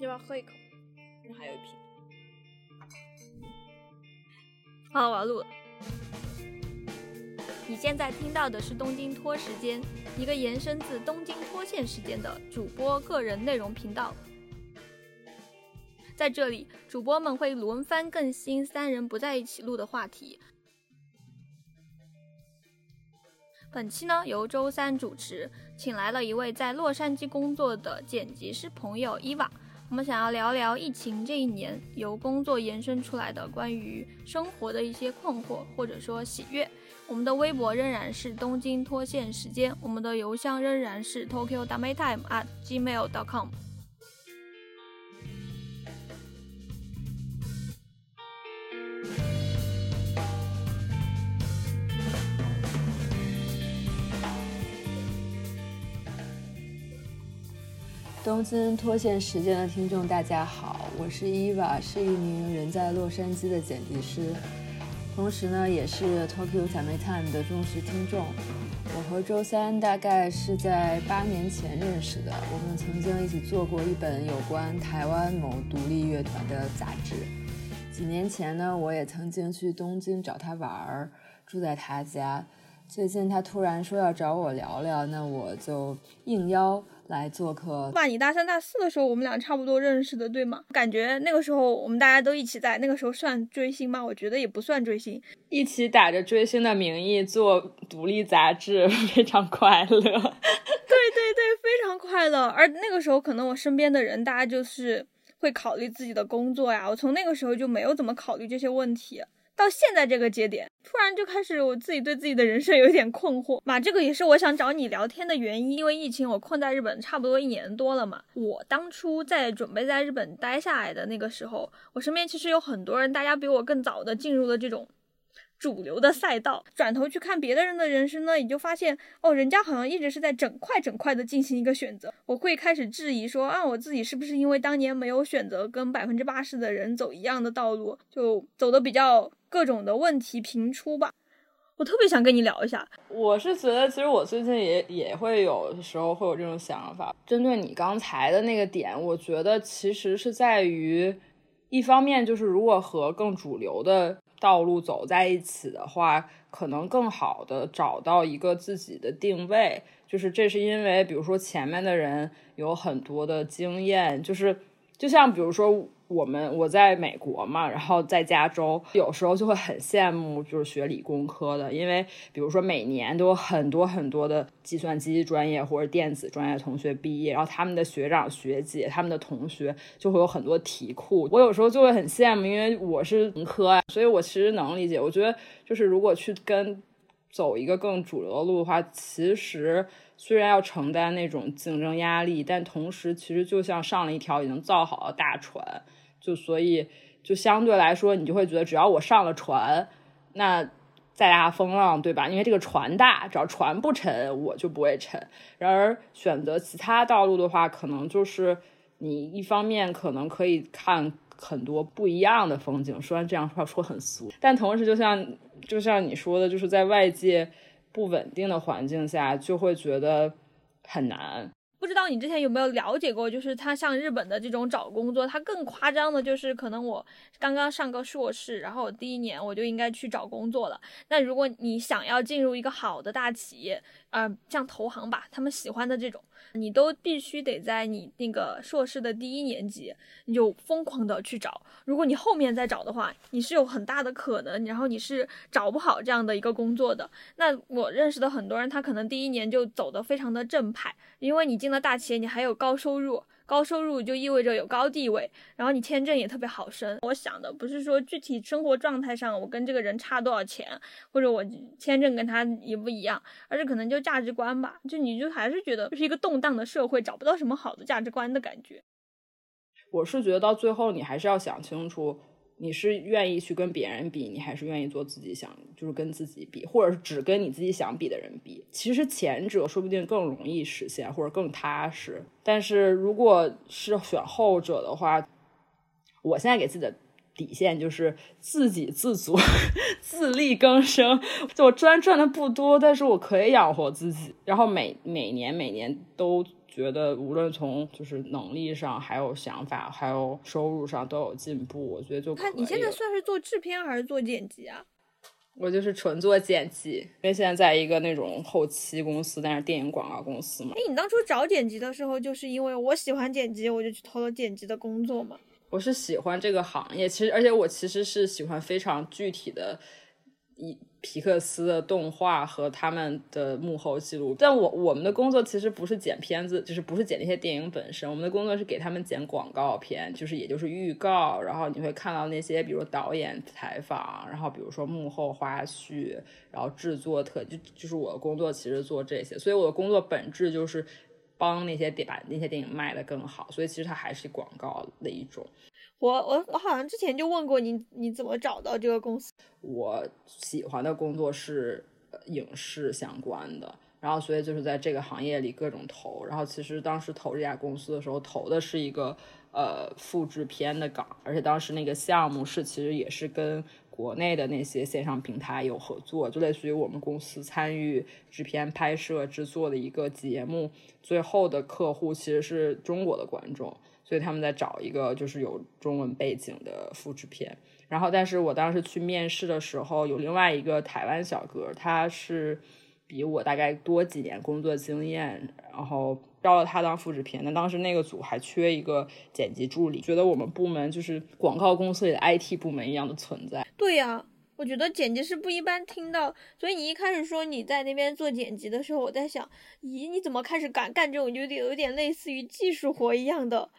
要不要喝一口？还有一瓶。好，我要录了。你现在听到的是东京拖时间，一个延伸自东京脱线时间的主播个人内容频道。在这里，主播们会轮番更新三人不在一起录的话题。本期呢，由周三主持，请来了一位在洛杉矶工作的剪辑师朋友伊娃。我们想要聊聊疫情这一年由工作延伸出来的关于生活的一些困惑或者说喜悦。我们的微博仍然是东京脱线时间，我们的邮箱仍然是 tokyo damaytime at gmail.com。东京脱线时间的听众，大家好，我是伊娃，是一名人在洛杉矶的剪辑师，同时呢，也是 Tokyo Time Time 的忠实听众。我和周三大概是在八年前认识的，我们曾经一起做过一本有关台湾某独立乐团的杂志。几年前呢，我也曾经去东京找他玩儿，住在他家。最近他突然说要找我聊聊，那我就应邀来做客。哇，你大三大四的时候，我们俩差不多认识的，对吗？感觉那个时候我们大家都一起在，那个时候算追星吗？我觉得也不算追星，一起打着追星的名义做独立杂志，非常快乐。对对对，非常快乐。而那个时候，可能我身边的人，大家就是会考虑自己的工作呀。我从那个时候就没有怎么考虑这些问题。到现在这个节点，突然就开始我自己对自己的人生有点困惑嘛，这个也是我想找你聊天的原因，因为疫情我困在日本差不多一年多了嘛。我当初在准备在日本待下来的那个时候，我身边其实有很多人，大家比我更早的进入了这种。主流的赛道，转头去看别的人的人生呢，你就发现哦，人家好像一直是在整块整块的进行一个选择。我会开始质疑说，啊，我自己是不是因为当年没有选择跟百分之八十的人走一样的道路，就走的比较各种的问题频出吧。我特别想跟你聊一下。我是觉得，其实我最近也也会有时候会有这种想法。针对你刚才的那个点，我觉得其实是在于，一方面就是如果和更主流的。道路走在一起的话，可能更好的找到一个自己的定位。就是这是因为，比如说前面的人有很多的经验，就是就像比如说。我们我在美国嘛，然后在加州，有时候就会很羡慕就是学理工科的，因为比如说每年都有很多很多的计算机专业或者电子专业同学毕业，然后他们的学长学姐、他们的同学就会有很多题库。我有时候就会很羡慕，因为我是文科啊，所以我其实能理解。我觉得就是如果去跟走一个更主流的路的话，其实。虽然要承担那种竞争压力，但同时其实就像上了一条已经造好的大船，就所以就相对来说，你就会觉得只要我上了船，那再大风浪，对吧？因为这个船大，只要船不沉，我就不会沉。然而选择其他道路的话，可能就是你一方面可能可以看很多不一样的风景，虽然这样话说很俗，但同时就像就像你说的，就是在外界。不稳定的环境下，就会觉得很难。不知道你之前有没有了解过，就是他像日本的这种找工作，他更夸张的就是，可能我刚刚上个硕士，然后第一年我就应该去找工作了。那如果你想要进入一个好的大企业，呃，像投行吧，他们喜欢的这种。你都必须得在你那个硕士的第一年级，你就疯狂的去找。如果你后面再找的话，你是有很大的可能，然后你是找不好这样的一个工作的。那我认识的很多人，他可能第一年就走的非常的正派，因为你进了大企业，你还有高收入。高收入就意味着有高地位，然后你签证也特别好申。我想的不是说具体生活状态上我跟这个人差多少钱，或者我签证跟他一不一样，而是可能就价值观吧。就你就还是觉得是一个动荡的社会，找不到什么好的价值观的感觉。我是觉得到最后你还是要想清楚。你是愿意去跟别人比，你还是愿意做自己想，就是跟自己比，或者是只跟你自己想比的人比？其实前者说不定更容易实现，或者更踏实。但是如果是选后者的话，我现在给自己的底线就是自给自足、自力更生。就我虽然赚的不多，但是我可以养活自己，然后每每年每年都觉得无论从就是能力上，还有想法，还有收入上都有进步。我觉得就看你现在算是做制片还是做剪辑啊？我就是纯做剪辑，因为现在在一个那种后期公司，但是电影广告公司嘛。哎，你当初找剪辑的时候，就是因为我喜欢剪辑，我就去投了剪辑的工作嘛。我是喜欢这个行业，其实而且我其实是喜欢非常具体的。一皮克斯的动画和他们的幕后记录，但我我们的工作其实不是剪片子，就是不是剪那些电影本身，我们的工作是给他们剪广告片，就是也就是预告，然后你会看到那些比如导演采访，然后比如说幕后花絮，然后制作特就就是我的工作其实做这些，所以我的工作本质就是帮那些电把那些电影卖得更好，所以其实它还是广告的一种。我我我好像之前就问过你，你怎么找到这个公司？我喜欢的工作是影视相关的，然后所以就是在这个行业里各种投。然后其实当时投这家公司的时候，投的是一个呃复制片的岗，而且当时那个项目是其实也是跟国内的那些线上平台有合作，就类似于我们公司参与制片拍摄制作的一个节目，最后的客户其实是中国的观众。所以他们在找一个就是有中文背景的复制片，然后但是我当时去面试的时候，有另外一个台湾小哥，他是比我大概多几年工作经验，然后招了他当复制片。那当时那个组还缺一个剪辑助理，觉得我们部门就是广告公司里的 IT 部门一样的存在。对呀，我觉得剪辑师不一般听到，所以你一开始说你在那边做剪辑的时候，我在想，咦，你怎么开始干干这种有点有点类似于技术活一样的？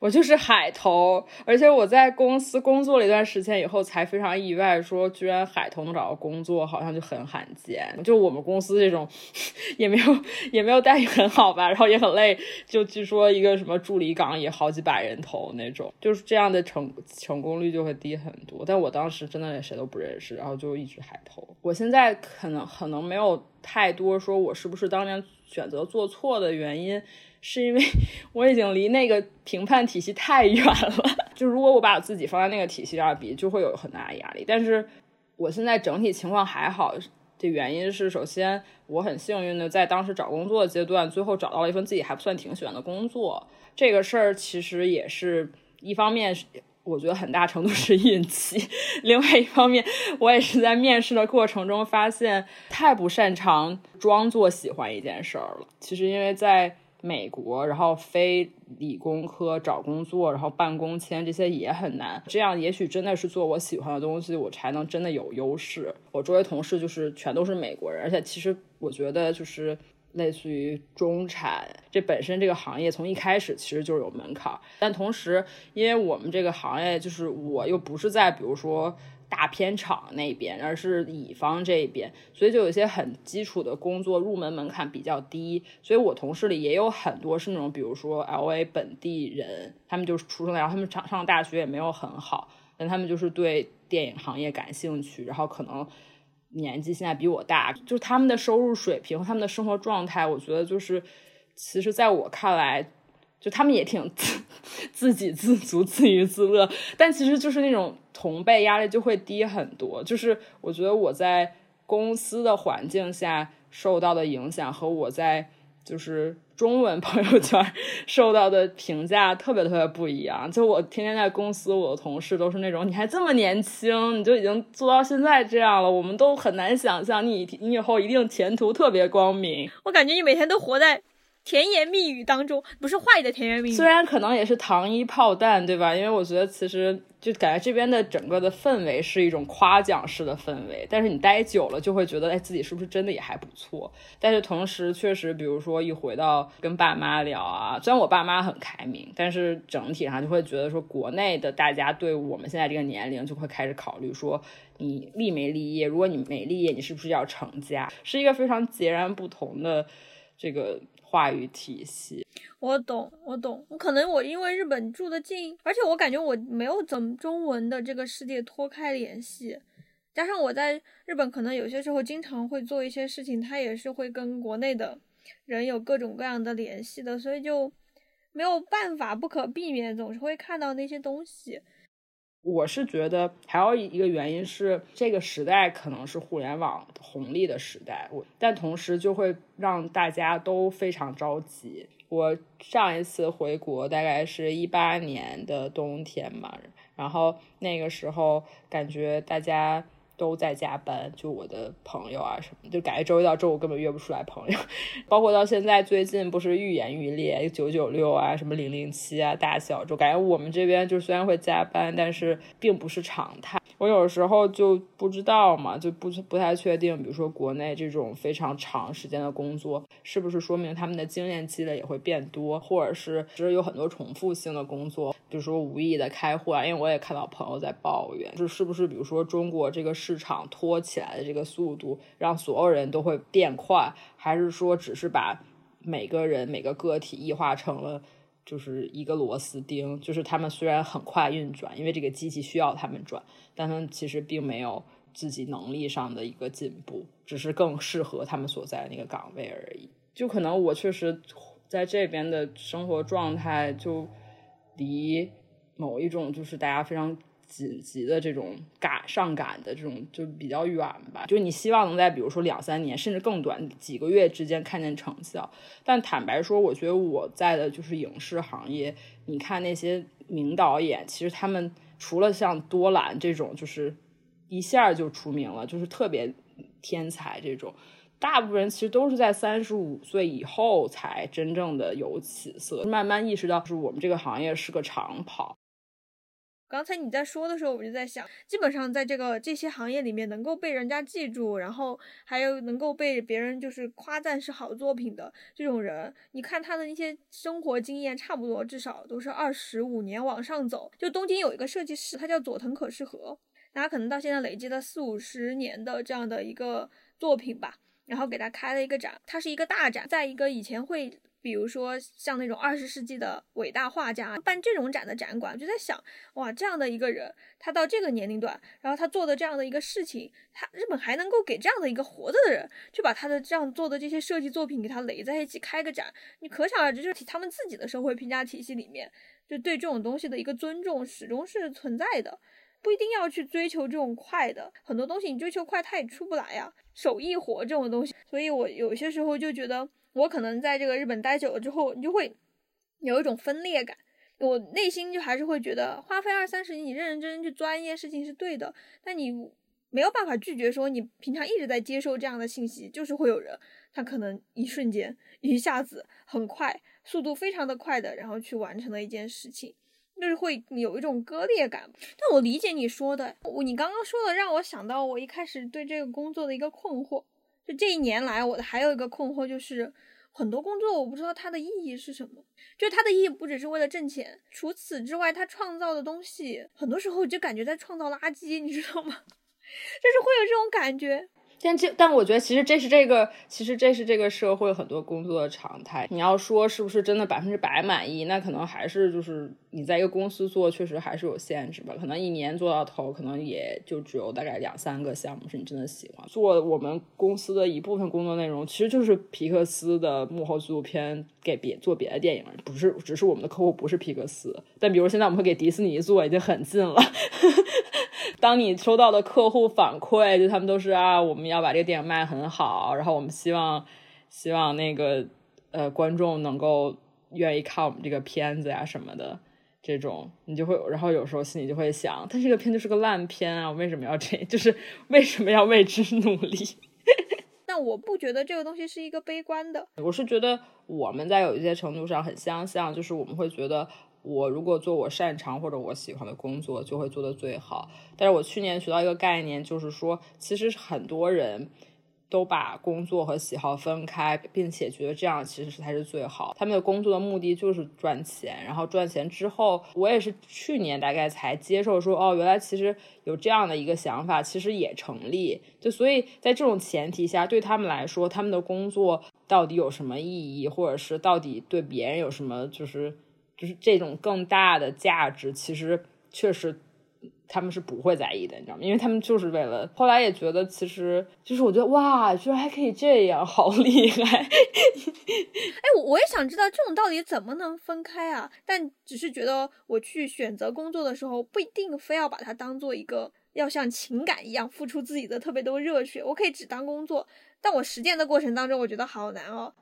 我就是海投，而且我在公司工作了一段时间以后，才非常意外，说居然海投能找到工作，好像就很罕见。就我们公司这种，也没有也没有待遇很好吧，然后也很累。就据说一个什么助理岗也好几百人投那种，就是这样的成成功率就会低很多。但我当时真的谁都不认识，然后就一直海投。我现在可能可能没有太多说我是不是当年选择做错的原因。是因为 我已经离那个评判体系太远了，就如果我把我自己放在那个体系上比，就会有很大的压力。但是我现在整体情况还好，的原因是，首先我很幸运的在当时找工作阶段，最后找到了一份自己还不算挺喜欢的工作。这个事儿其实也是一方面，我觉得很大程度是 运气；另外一方面，我也是在面试的过程中发现太不擅长装作喜欢一件事儿了。其实因为在美国，然后非理工科找工作，然后办公签这些也很难。这样也许真的是做我喜欢的东西，我才能真的有优势。我周围同事就是全都是美国人，而且其实我觉得就是类似于中产，这本身这个行业从一开始其实就是有门槛。但同时，因为我们这个行业就是我又不是在比如说。大片场那边，而是乙方这一边，所以就有一些很基础的工作入门门槛比较低。所以我同事里也有很多是那种，比如说 L A 本地人，他们就是出生的，然后他们上上大学也没有很好，但他们就是对电影行业感兴趣，然后可能年纪现在比我大，就是他们的收入水平和、他们的生活状态，我觉得就是，其实在我看来。就他们也挺 自自给自足、自娱自乐，但其实就是那种同辈压力就会低很多。就是我觉得我在公司的环境下受到的影响和我在就是中文朋友圈受到的评价特别特别不一样。就我天天在公司，我的同事都是那种你还这么年轻，你就已经做到现在这样了，我们都很难想象你你以后一定前途特别光明。我感觉你每天都活在。甜言蜜语当中不是坏的甜言蜜语，虽然可能也是糖衣炮弹，对吧？因为我觉得其实就感觉这边的整个的氛围是一种夸奖式的氛围，但是你待久了就会觉得，哎，自己是不是真的也还不错？但是同时，确实，比如说一回到跟爸妈聊啊，虽然我爸妈很开明，但是整体上就会觉得说，国内的大家对我们现在这个年龄就会开始考虑说，你立没立业？如果你没立业，你是不是要成家？是一个非常截然不同的这个。话语体系，我懂，我懂。可能我因为日本住的近，而且我感觉我没有怎么中文的这个世界脱开联系，加上我在日本可能有些时候经常会做一些事情，他也是会跟国内的人有各种各样的联系的，所以就没有办法，不可避免总是会看到那些东西。我是觉得还有一个原因是，这个时代可能是互联网红利的时代，我但同时就会让大家都非常着急。我上一次回国大概是一八年的冬天嘛，然后那个时候感觉大家。都在加班，就我的朋友啊什么，就感觉周一到周五根本约不出来朋友。包括到现在最近不是愈演愈烈，九九六啊，什么零零七啊，大小周，感觉我们这边就虽然会加班，但是并不是常态。我有时候就不知道嘛，就不不太确定，比如说国内这种非常长时间的工作，是不是说明他们的经验积累也会变多，或者是其实有很多重复性的工作，比如说无意的开会啊。因为我也看到朋友在抱怨，就是不是比如说中国这个市场拖起来的这个速度，让所有人都会变快，还是说只是把每个人每个个体异化成了？就是一个螺丝钉，就是他们虽然很快运转，因为这个机器需要他们转，但他们其实并没有自己能力上的一个进步，只是更适合他们所在的那个岗位而已。就可能我确实在这边的生活状态，就离某一种就是大家非常。紧急的这种赶上赶的这种就比较远吧，就你希望能在比如说两三年甚至更短几个月之间看见成效。但坦白说，我觉得我在的就是影视行业，你看那些名导演，其实他们除了像多兰这种，就是一下就出名了，就是特别天才这种，大部分人其实都是在三十五岁以后才真正的有起色，慢慢意识到是我们这个行业是个长跑。刚才你在说的时候，我就在想，基本上在这个这些行业里面，能够被人家记住，然后还有能够被别人就是夸赞是好作品的这种人，你看他的那些生活经验，差不多至少都是二十五年往上走。就东京有一个设计师，他叫佐藤可士和，他可能到现在累积了四五十年的这样的一个作品吧，然后给他开了一个展，它是一个大展，在一个以前会。比如说像那种二十世纪的伟大画家办这种展的展馆，就在想，哇，这样的一个人，他到这个年龄段，然后他做的这样的一个事情，他日本还能够给这样的一个活着的人，去把他的这样做的这些设计作品给他垒在一起开个展，你可想而知，就是他们自己的社会评价体系里面，就对这种东西的一个尊重始终是存在的，不一定要去追求这种快的，很多东西你追求快，它也出不来呀，手艺活这种东西，所以我有些时候就觉得。我可能在这个日本待久了之后，你就会有一种分裂感。我内心就还是会觉得，花费二三十年，你认认真真去钻一件事情是对的。但你没有办法拒绝说，你平常一直在接受这样的信息，就是会有人，他可能一瞬间、一下子、很快、速度非常的快的，然后去完成了一件事情，就是会有一种割裂感。但我理解你说的，我你刚刚说的让我想到我一开始对这个工作的一个困惑。就这一年来，我的还有一个困惑就是，很多工作我不知道它的意义是什么。就它的意义不只是为了挣钱，除此之外，它创造的东西很多时候就感觉在创造垃圾，你知道吗？就是会有这种感觉。但这，但我觉得其实这是这个，其实这是这个社会很多工作的常态。你要说是不是真的百分之百满意，那可能还是就是你在一个公司做，确实还是有限制吧。可能一年做到头，可能也就只有大概两三个项目是你真的喜欢做。我们公司的一部分工作内容，其实就是皮克斯的幕后纪录片给别做别的电影，不是，只是我们的客户不是皮克斯。但比如现在我们会给迪士尼做，已经很近了。当你收到的客户反馈，就他们都是啊，我们要把这个电影卖很好，然后我们希望希望那个呃观众能够愿意看我们这个片子呀什么的，这种你就会，然后有时候心里就会想，他这个片就是个烂片啊，为什么要这，就是为什么要为之努力？但我不觉得这个东西是一个悲观的，我是觉得我们在有一些程度上很相像，就是我们会觉得。我如果做我擅长或者我喜欢的工作，就会做得最好。但是我去年学到一个概念，就是说，其实很多人都把工作和喜好分开，并且觉得这样其实是才是最好。他们的工作的目的就是赚钱，然后赚钱之后，我也是去年大概才接受说，哦，原来其实有这样的一个想法，其实也成立。就所以在这种前提下，对他们来说，他们的工作到底有什么意义，或者是到底对别人有什么就是。就是这种更大的价值，其实确实他们是不会在意的，你知道吗？因为他们就是为了。后来也觉得，其实就是我觉得哇，居然还可以这样，好厉害！哎，我我也想知道这种到底怎么能分开啊？但只是觉得我去选择工作的时候，不一定非要把它当做一个要像情感一样付出自己的特别多热血。我可以只当工作，但我实践的过程当中，我觉得好难哦。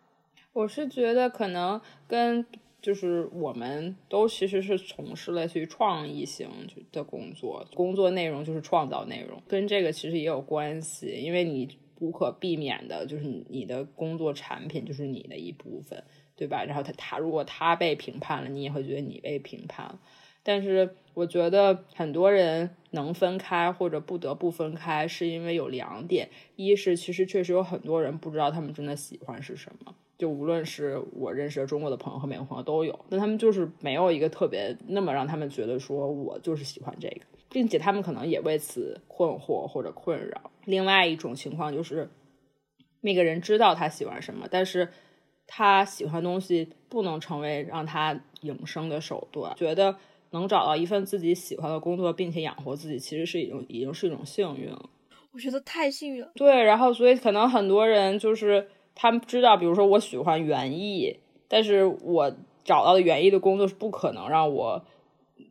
我是觉得可能跟就是我们都其实是从事类似于创意型的工作，工作内容就是创造内容，跟这个其实也有关系，因为你不可避免的就是你的工作产品就是你的一部分，对吧？然后他他如果他被评判了，你也会觉得你被评判了。但是我觉得很多人能分开或者不得不分开，是因为有两点：一是其实确实有很多人不知道他们真的喜欢是什么。就无论是我认识的中国的朋友和美国朋友都有，但他们就是没有一个特别那么让他们觉得说我就是喜欢这个，并且他们可能也为此困惑或者困扰。另外一种情况就是，那个人知道他喜欢什么，但是他喜欢东西不能成为让他营生的手段。觉得能找到一份自己喜欢的工作，并且养活自己，其实是已经已经是一种幸运了。我觉得太幸运了。对，然后所以可能很多人就是。他们知道，比如说我喜欢园艺，但是我找到的园艺的工作是不可能让我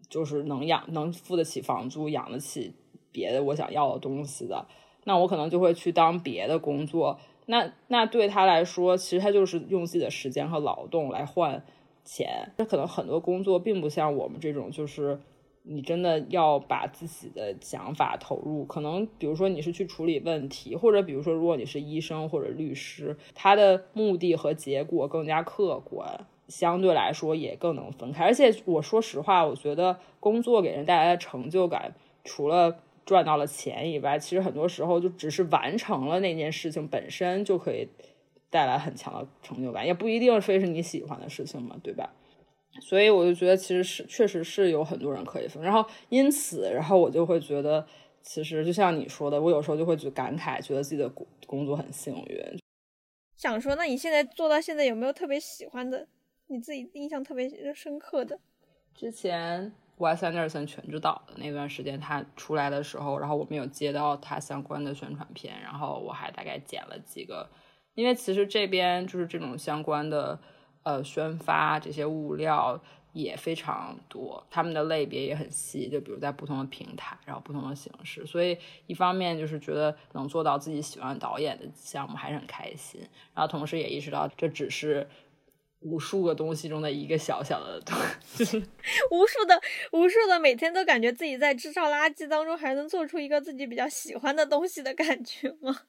就是能养能付得起房租，养得起别的我想要的东西的。那我可能就会去当别的工作。那那对他来说，其实他就是用自己的时间和劳动来换钱。那可能很多工作并不像我们这种，就是。你真的要把自己的想法投入，可能比如说你是去处理问题，或者比如说如果你是医生或者律师，他的目的和结果更加客观，相对来说也更能分开。而且我说实话，我觉得工作给人带来的成就感，除了赚到了钱以外，其实很多时候就只是完成了那件事情本身就可以带来很强的成就感，也不一定非是你喜欢的事情嘛，对吧？所以我就觉得，其实是确实是有很多人可以分，然后因此，然后我就会觉得，其实就像你说的，我有时候就会去感慨，觉得自己的工工作很幸运。想说，那你现在做到现在有没有特别喜欢的，你自己印象特别深刻的？之前 Wes Anderson 全知道的那段时间，他出来的时候，然后我们有接到他相关的宣传片，然后我还大概剪了几个，因为其实这边就是这种相关的。呃，宣发这些物料也非常多，他们的类别也很细，就比如在不同的平台，然后不同的形式，所以一方面就是觉得能做到自己喜欢导演的项目还是很开心，然后同时也意识到这只是无数个东西中的一个小小的，就 是无数的无数的每天都感觉自己在制造垃圾当中，还能做出一个自己比较喜欢的东西的感觉吗？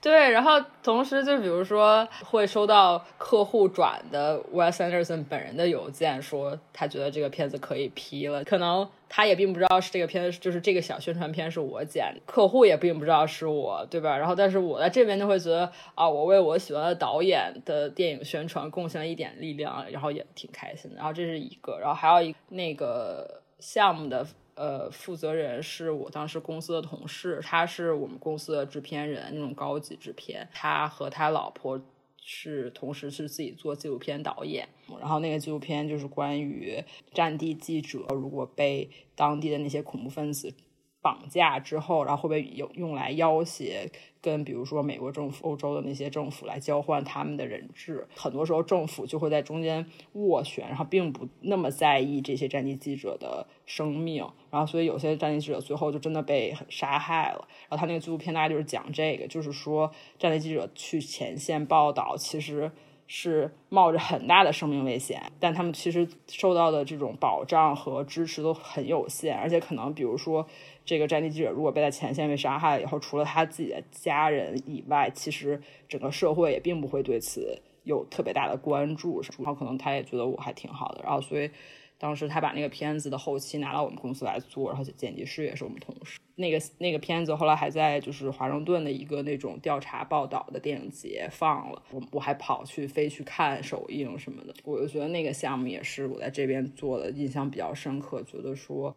对，然后同时就比如说会收到客户转的 Wes Anderson 本人的邮件，说他觉得这个片子可以批了。可能他也并不知道是这个片子，就是这个小宣传片是我剪，客户也并不知道是我，对吧？然后但是我在这边就会觉得啊，我为我喜欢的导演的电影宣传贡献了一点力量，然后也挺开心的。然后这是一个，然后还有一那个项目的。呃，负责人是我当时公司的同事，他是我们公司的制片人，那种高级制片。他和他老婆是同时是自己做纪录片导演，然后那个纪录片就是关于战地记者如果被当地的那些恐怖分子。绑架之后，然后会不会有用来要挟跟比如说美国政府、欧洲的那些政府来交换他们的人质？很多时候政府就会在中间斡旋，然后并不那么在意这些战地记者的生命，然后所以有些战地记者最后就真的被杀害了。然后他那个纪录片大概就是讲这个，就是说战地记者去前线报道，其实。是冒着很大的生命危险，但他们其实受到的这种保障和支持都很有限，而且可能比如说这个战地记者如果被在前线被杀害了以后，除了他自己的家人以外，其实整个社会也并不会对此有特别大的关注。然后可能他也觉得我还挺好的，然后所以。当时他把那个片子的后期拿到我们公司来做，然后剪辑师也是我们同事。那个那个片子后来还在就是华盛顿的一个那种调查报道的电影节放了，我我还跑去飞去看首映什么的。我就觉得那个项目也是我在这边做的，印象比较深刻。觉得说，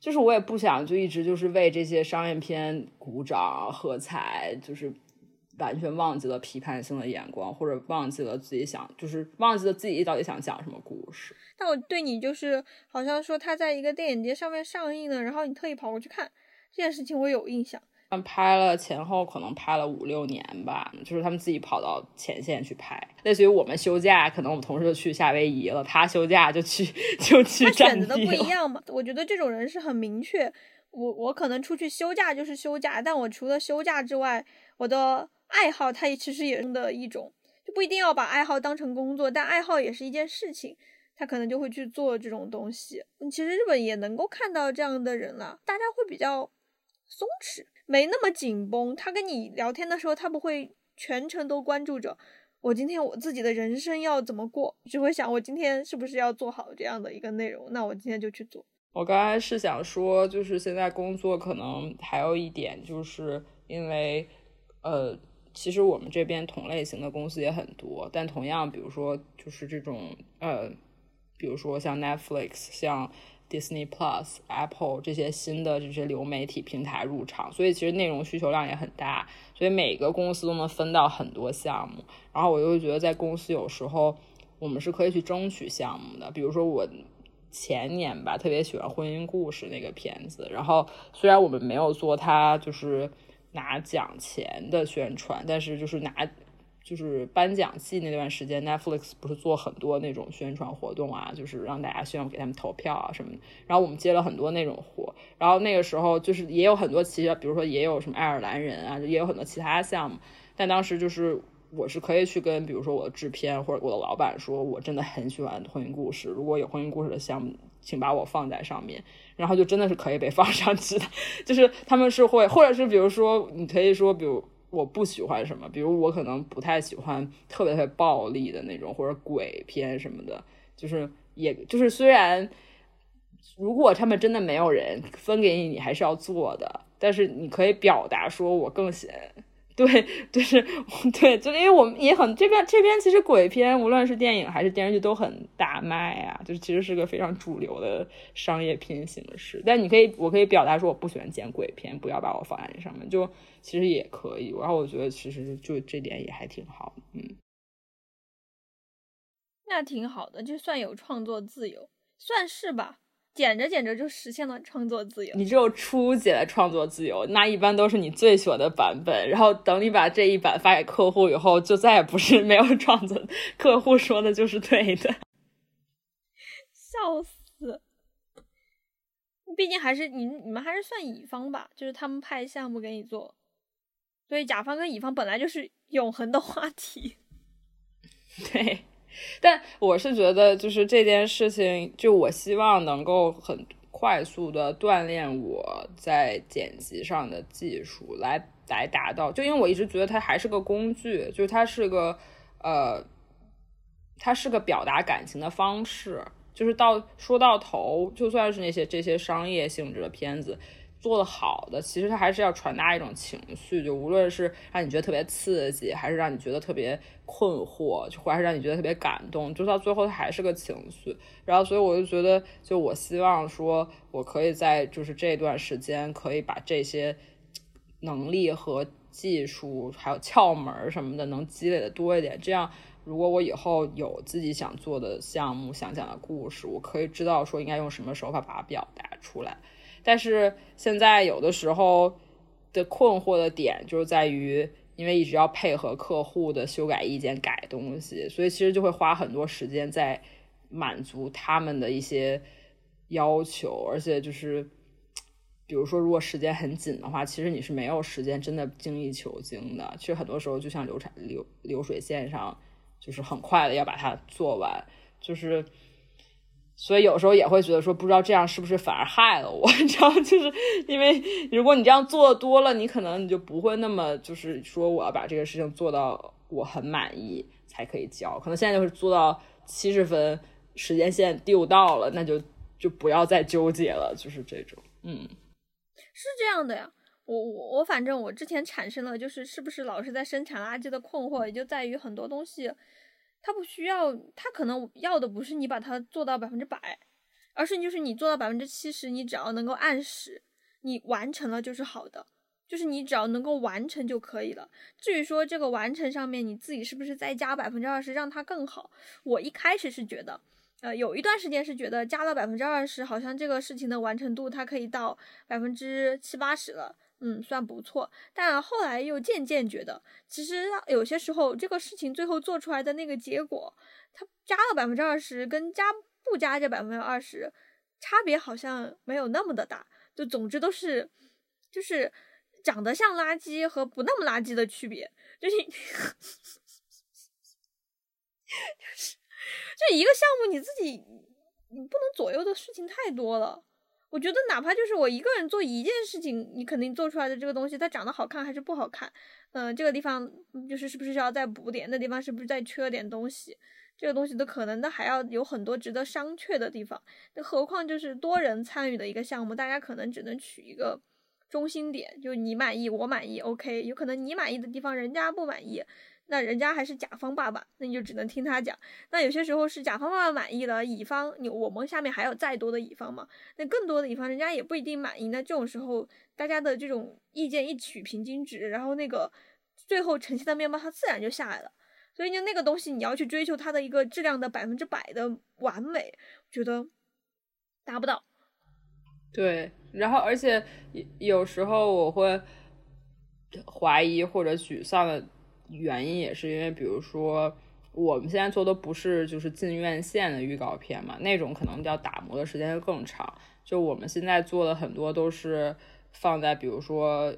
就是我也不想就一直就是为这些商业片鼓掌喝彩，就是。完全忘记了批判性的眼光，或者忘记了自己想，就是忘记了自己到底想讲什么故事。但我对你就是好像说他在一个电影节上面上映了，然后你特意跑过去看这件事情，我有印象。拍了前后可能拍了五六年吧，就是他们自己跑到前线去拍，类似于我们休假，可能我们同事就去夏威夷了，他休假就去就去。他选择的不一样嘛？我觉得这种人是很明确，我我可能出去休假就是休假，但我除了休假之外，我的。爱好，它也其实也是的一种，就不一定要把爱好当成工作，但爱好也是一件事情，他可能就会去做这种东西。其实日本也能够看到这样的人了，大家会比较松弛，没那么紧绷。他跟你聊天的时候，他不会全程都关注着我今天我自己的人生要怎么过，只会想我今天是不是要做好这样的一个内容，那我今天就去做。我刚才是想说，就是现在工作可能还有一点，就是因为呃。其实我们这边同类型的公司也很多，但同样，比如说就是这种呃，比如说像 Netflix、像 Disney Plus、Apple 这些新的这些流媒体平台入场，所以其实内容需求量也很大，所以每个公司都能分到很多项目。然后我又觉得在公司有时候我们是可以去争取项目的，比如说我前年吧特别喜欢婚姻故事那个片子，然后虽然我们没有做它，就是。拿奖钱的宣传，但是就是拿就是颁奖季那段时间，Netflix 不是做很多那种宣传活动啊，就是让大家希望给他们投票啊什么的。然后我们接了很多那种活，然后那个时候就是也有很多其他，比如说也有什么爱尔兰人啊，也有很多其他项目。但当时就是我是可以去跟比如说我的制片或者我的老板说，我真的很喜欢婚姻故事，如果有婚姻故事的项目，请把我放在上面。然后就真的是可以被放上去的，就是他们是会，或者是比如说，你可以说，比如我不喜欢什么，比如我可能不太喜欢特别特别暴力的那种，或者鬼片什么的，就是也就是虽然如果他们真的没有人分给你，你还是要做的，但是你可以表达说我更喜。对，就是对，就因为我们也很这边这边其实鬼片，无论是电影还是电视剧都很大卖啊，就是其实是个非常主流的商业片形式。但你可以，我可以表达说我不喜欢剪鬼片，不要把我放在那上面，就其实也可以。然后我觉得其实就这点也还挺好，嗯，那挺好的，就算有创作自由，算是吧。剪着剪着就实现了创作自由。你只有初级的创作自由，那一般都是你最喜欢的版本。然后等你把这一版发给客户以后，就再也不是没有创作。客户说的就是对的。笑死！毕竟还是你你们还是算乙方吧，就是他们派项目给你做，所以甲方跟乙方本来就是永恒的话题。对。但我是觉得，就是这件事情，就我希望能够很快速的锻炼我在剪辑上的技术，来来达到。就因为我一直觉得它还是个工具，就是它是个呃，它是个表达感情的方式。就是到说到头，就算是那些这些商业性质的片子。做的好的，其实它还是要传达一种情绪，就无论是让你觉得特别刺激，还是让你觉得特别困惑，就或者是让你觉得特别感动，就到最后它还是个情绪。然后，所以我就觉得，就我希望说，我可以在就是这段时间，可以把这些能力和技术，还有窍门什么的，能积累的多一点。这样，如果我以后有自己想做的项目、想讲的故事，我可以知道说应该用什么手法把它表达出来。但是现在有的时候的困惑的点就是在于，因为一直要配合客户的修改意见改东西，所以其实就会花很多时间在满足他们的一些要求，而且就是，比如说如果时间很紧的话，其实你是没有时间真的精益求精的。其实很多时候就像流产流流水线上，就是很快的要把它做完，就是。所以有时候也会觉得说，不知道这样是不是反而害了我，你知道，就是因为如果你这样做多了，你可能你就不会那么就是说我要把这个事情做到我很满意才可以交，可能现在就是做到七十分，时间线丢到了，那就就不要再纠结了，就是这种，嗯，是这样的呀，我我我反正我之前产生了就是是不是老是在生产垃圾的困惑，也就在于很多东西。他不需要，他可能要的不是你把它做到百分之百，而是就是你做到百分之七十，你只要能够按时，你完成了就是好的，就是你只要能够完成就可以了。至于说这个完成上面你自己是不是再加百分之二十让它更好，我一开始是觉得，呃，有一段时间是觉得加了百分之二十，好像这个事情的完成度它可以到百分之七八十了。嗯，算不错，但后来又渐渐觉得，其实有些时候这个事情最后做出来的那个结果，它加了百分之二十，跟加不加这百分之二十，差别好像没有那么的大。就总之都是，就是长得像垃圾和不那么垃圾的区别。就是 就是就一个项目你自己你不能左右的事情太多了。我觉得哪怕就是我一个人做一件事情，你肯定做出来的这个东西它长得好看还是不好看，嗯，这个地方就是是不是需要再补点，那地方是不是再缺点东西，这个东西的可能的还要有很多值得商榷的地方。那何况就是多人参与的一个项目，大家可能只能取一个。中心点就你满意，我满意，OK。有可能你满意的地方人家不满意，那人家还是甲方爸爸，那你就只能听他讲。那有些时候是甲方爸爸满意了，乙方你我们下面还有再多的乙方嘛，那更多的乙方人家也不一定满意。那这种时候大家的这种意见一取平均值，然后那个最后呈现的面包它自然就下来了。所以就那个东西你要去追求它的一个质量的百分之百的完美，觉得达不到。对，然后而且有时候我会怀疑或者沮丧的原因，也是因为，比如说我们现在做的不是就是进院线的预告片嘛，那种可能要打磨的时间更长。就我们现在做的很多都是放在比如说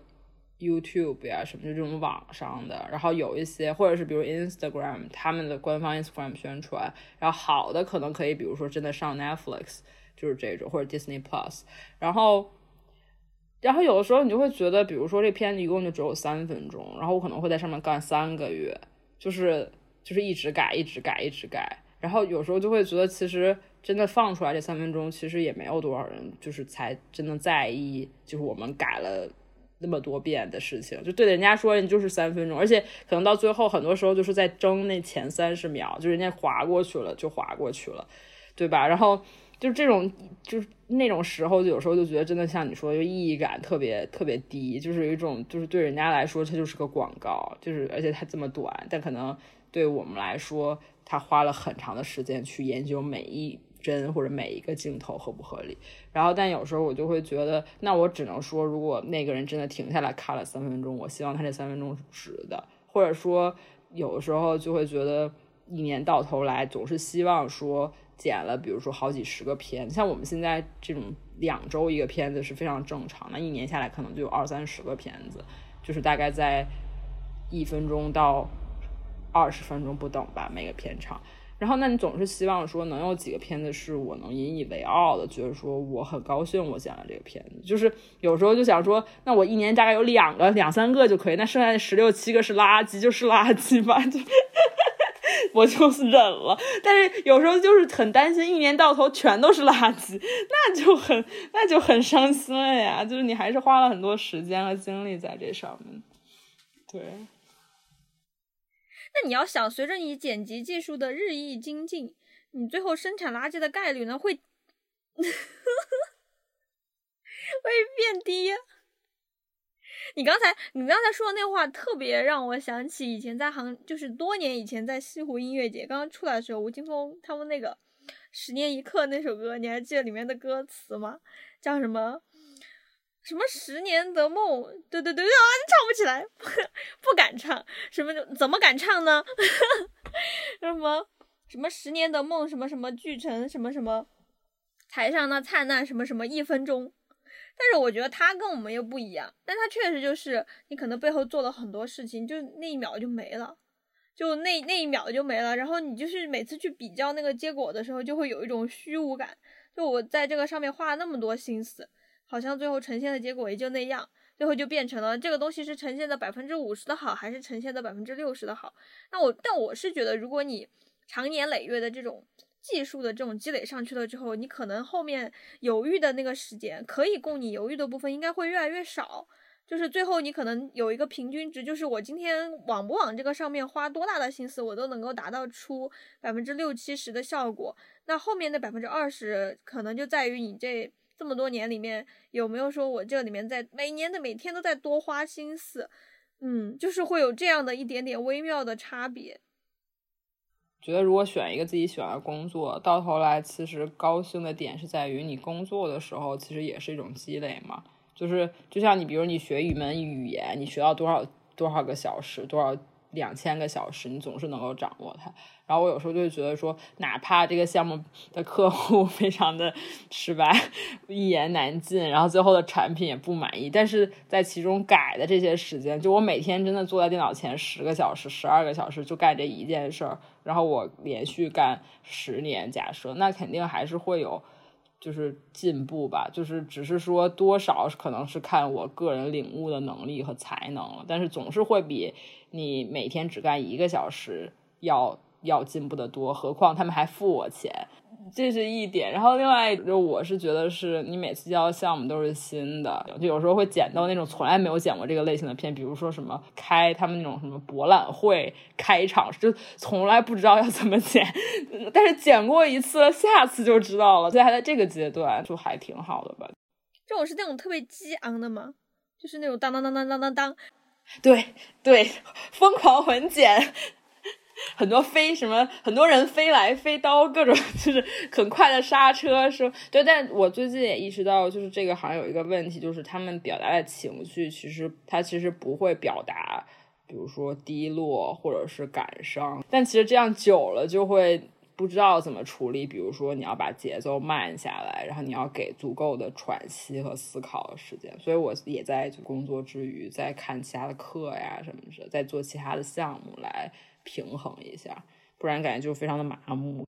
YouTube 呀什么就这种网上的，然后有一些或者是比如 Instagram 他们的官方 Instagram 宣传，然后好的可能可以比如说真的上 Netflix。就是这种或者 Disney Plus，然后，然后有的时候你就会觉得，比如说这片子一共就只有三分钟，然后我可能会在上面干三个月，就是就是一直改，一直改，一直改，然后有时候就会觉得，其实真的放出来这三分钟，其实也没有多少人就是才真的在意，就是我们改了那么多遍的事情，就对人家说你就是三分钟，而且可能到最后很多时候就是在争那前三十秒，就人家划过去了就划过去了，对吧？然后。就这种，就是那种时候，就有时候就觉得真的像你说，就意义感特别特别低，就是有一种，就是对人家来说，它就是个广告，就是而且它这么短，但可能对我们来说，他花了很长的时间去研究每一帧或者每一个镜头合不合理。然后，但有时候我就会觉得，那我只能说，如果那个人真的停下来看了三分钟，我希望他这三分钟是值的。或者说，有的时候就会觉得，一年到头来总是希望说。剪了，比如说好几十个片，像我们现在这种两周一个片子是非常正常。那一年下来可能就有二三十个片子，就是大概在一分钟到二十分钟不等吧，每个片长。然后，那你总是希望说能有几个片子是我能引以为傲的，觉得说我很高兴我剪了这个片子。就是有时候就想说，那我一年大概有两个、两三个就可以，那剩下的十六七个是垃圾，就是垃圾吧，就。我就忍了，但是有时候就是很担心，一年到头全都是垃圾，那就很那就很伤心了呀。就是你还是花了很多时间和精力在这上面，对。那你要想，随着你剪辑技术的日益精进，你最后生产垃圾的概率呢会 会变低。你刚才你刚才说的那话特别让我想起以前在杭，就是多年以前在西湖音乐节刚刚出来的时候，吴青峰他们那个《十年一刻》那首歌，你还记得里面的歌词吗？叫什么？什么十年的梦？对对对啊，唱不起来，不敢唱。什么？怎么敢唱呢？什么？什么十年的梦？什么什么聚成？什么什么？台上那灿烂什么什么一分钟？但是我觉得他跟我们又不一样，但他确实就是你可能背后做了很多事情，就那一秒就没了，就那那一秒就没了。然后你就是每次去比较那个结果的时候，就会有一种虚无感。就我在这个上面花了那么多心思，好像最后呈现的结果也就那样，最后就变成了这个东西是呈现的百分之五十的好，还是呈现的百分之六十的好？那我但我是觉得，如果你长年累月的这种。技术的这种积累上去了之后，你可能后面犹豫的那个时间，可以供你犹豫的部分应该会越来越少。就是最后你可能有一个平均值，就是我今天往不往这个上面花多大的心思，我都能够达到出百分之六七十的效果。那后面的百分之二十，可能就在于你这这么多年里面有没有说我这里面在每年的每天都在多花心思，嗯，就是会有这样的一点点微妙的差别。觉得如果选一个自己喜欢的工作，到头来其实高兴的点是在于你工作的时候，其实也是一种积累嘛。就是就像你，比如你学一门语言，你学到多少多少个小时，多少两千个小时，你总是能够掌握它。然后我有时候就会觉得说，哪怕这个项目的客户 非常的失败，一言难尽，然后最后的产品也不满意，但是在其中改的这些时间，就我每天真的坐在电脑前十个小时、十二个小时就干这一件事儿，然后我连续干十年，假设那肯定还是会有。就是进步吧，就是只是说多少可能是看我个人领悟的能力和才能了，但是总是会比你每天只干一个小时要要进步的多，何况他们还付我钱。这是一点，然后另外就我是觉得是你每次交的项目都是新的，就有时候会剪到那种从来没有剪过这个类型的片，比如说什么开他们那种什么博览会开场，就从来不知道要怎么剪，但是剪过一次，下次就知道了，所以还在这个阶段就还挺好的吧。这种是那种特别激昂的吗？就是那种当当当当当当当，对对，疯狂混剪。很多飞什么，很多人飞来飞刀，各种就是很快的刹车，是对。但我最近也意识到，就是这个好像有一个问题，就是他们表达的情绪，其实他其实不会表达，比如说低落或者是感伤。但其实这样久了，就会不知道怎么处理。比如说，你要把节奏慢下来，然后你要给足够的喘息和思考的时间。所以我也在工作之余，在看其他的课呀什么的，在做其他的项目来。平衡一下，不然感觉就非常的麻木。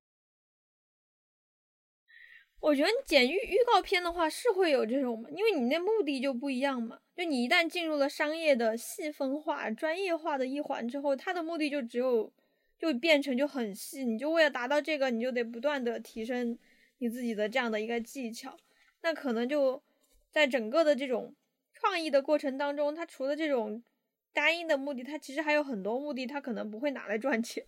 我觉得你剪预预告片的话是会有这种，因为你那目的就不一样嘛。就你一旦进入了商业的细分化、专业化的一环之后，它的目的就只有就变成就很细。你就为了达到这个，你就得不断的提升你自己的这样的一个技巧。那可能就在整个的这种创意的过程当中，它除了这种。单一的目的，它其实还有很多目的，它可能不会拿来赚钱。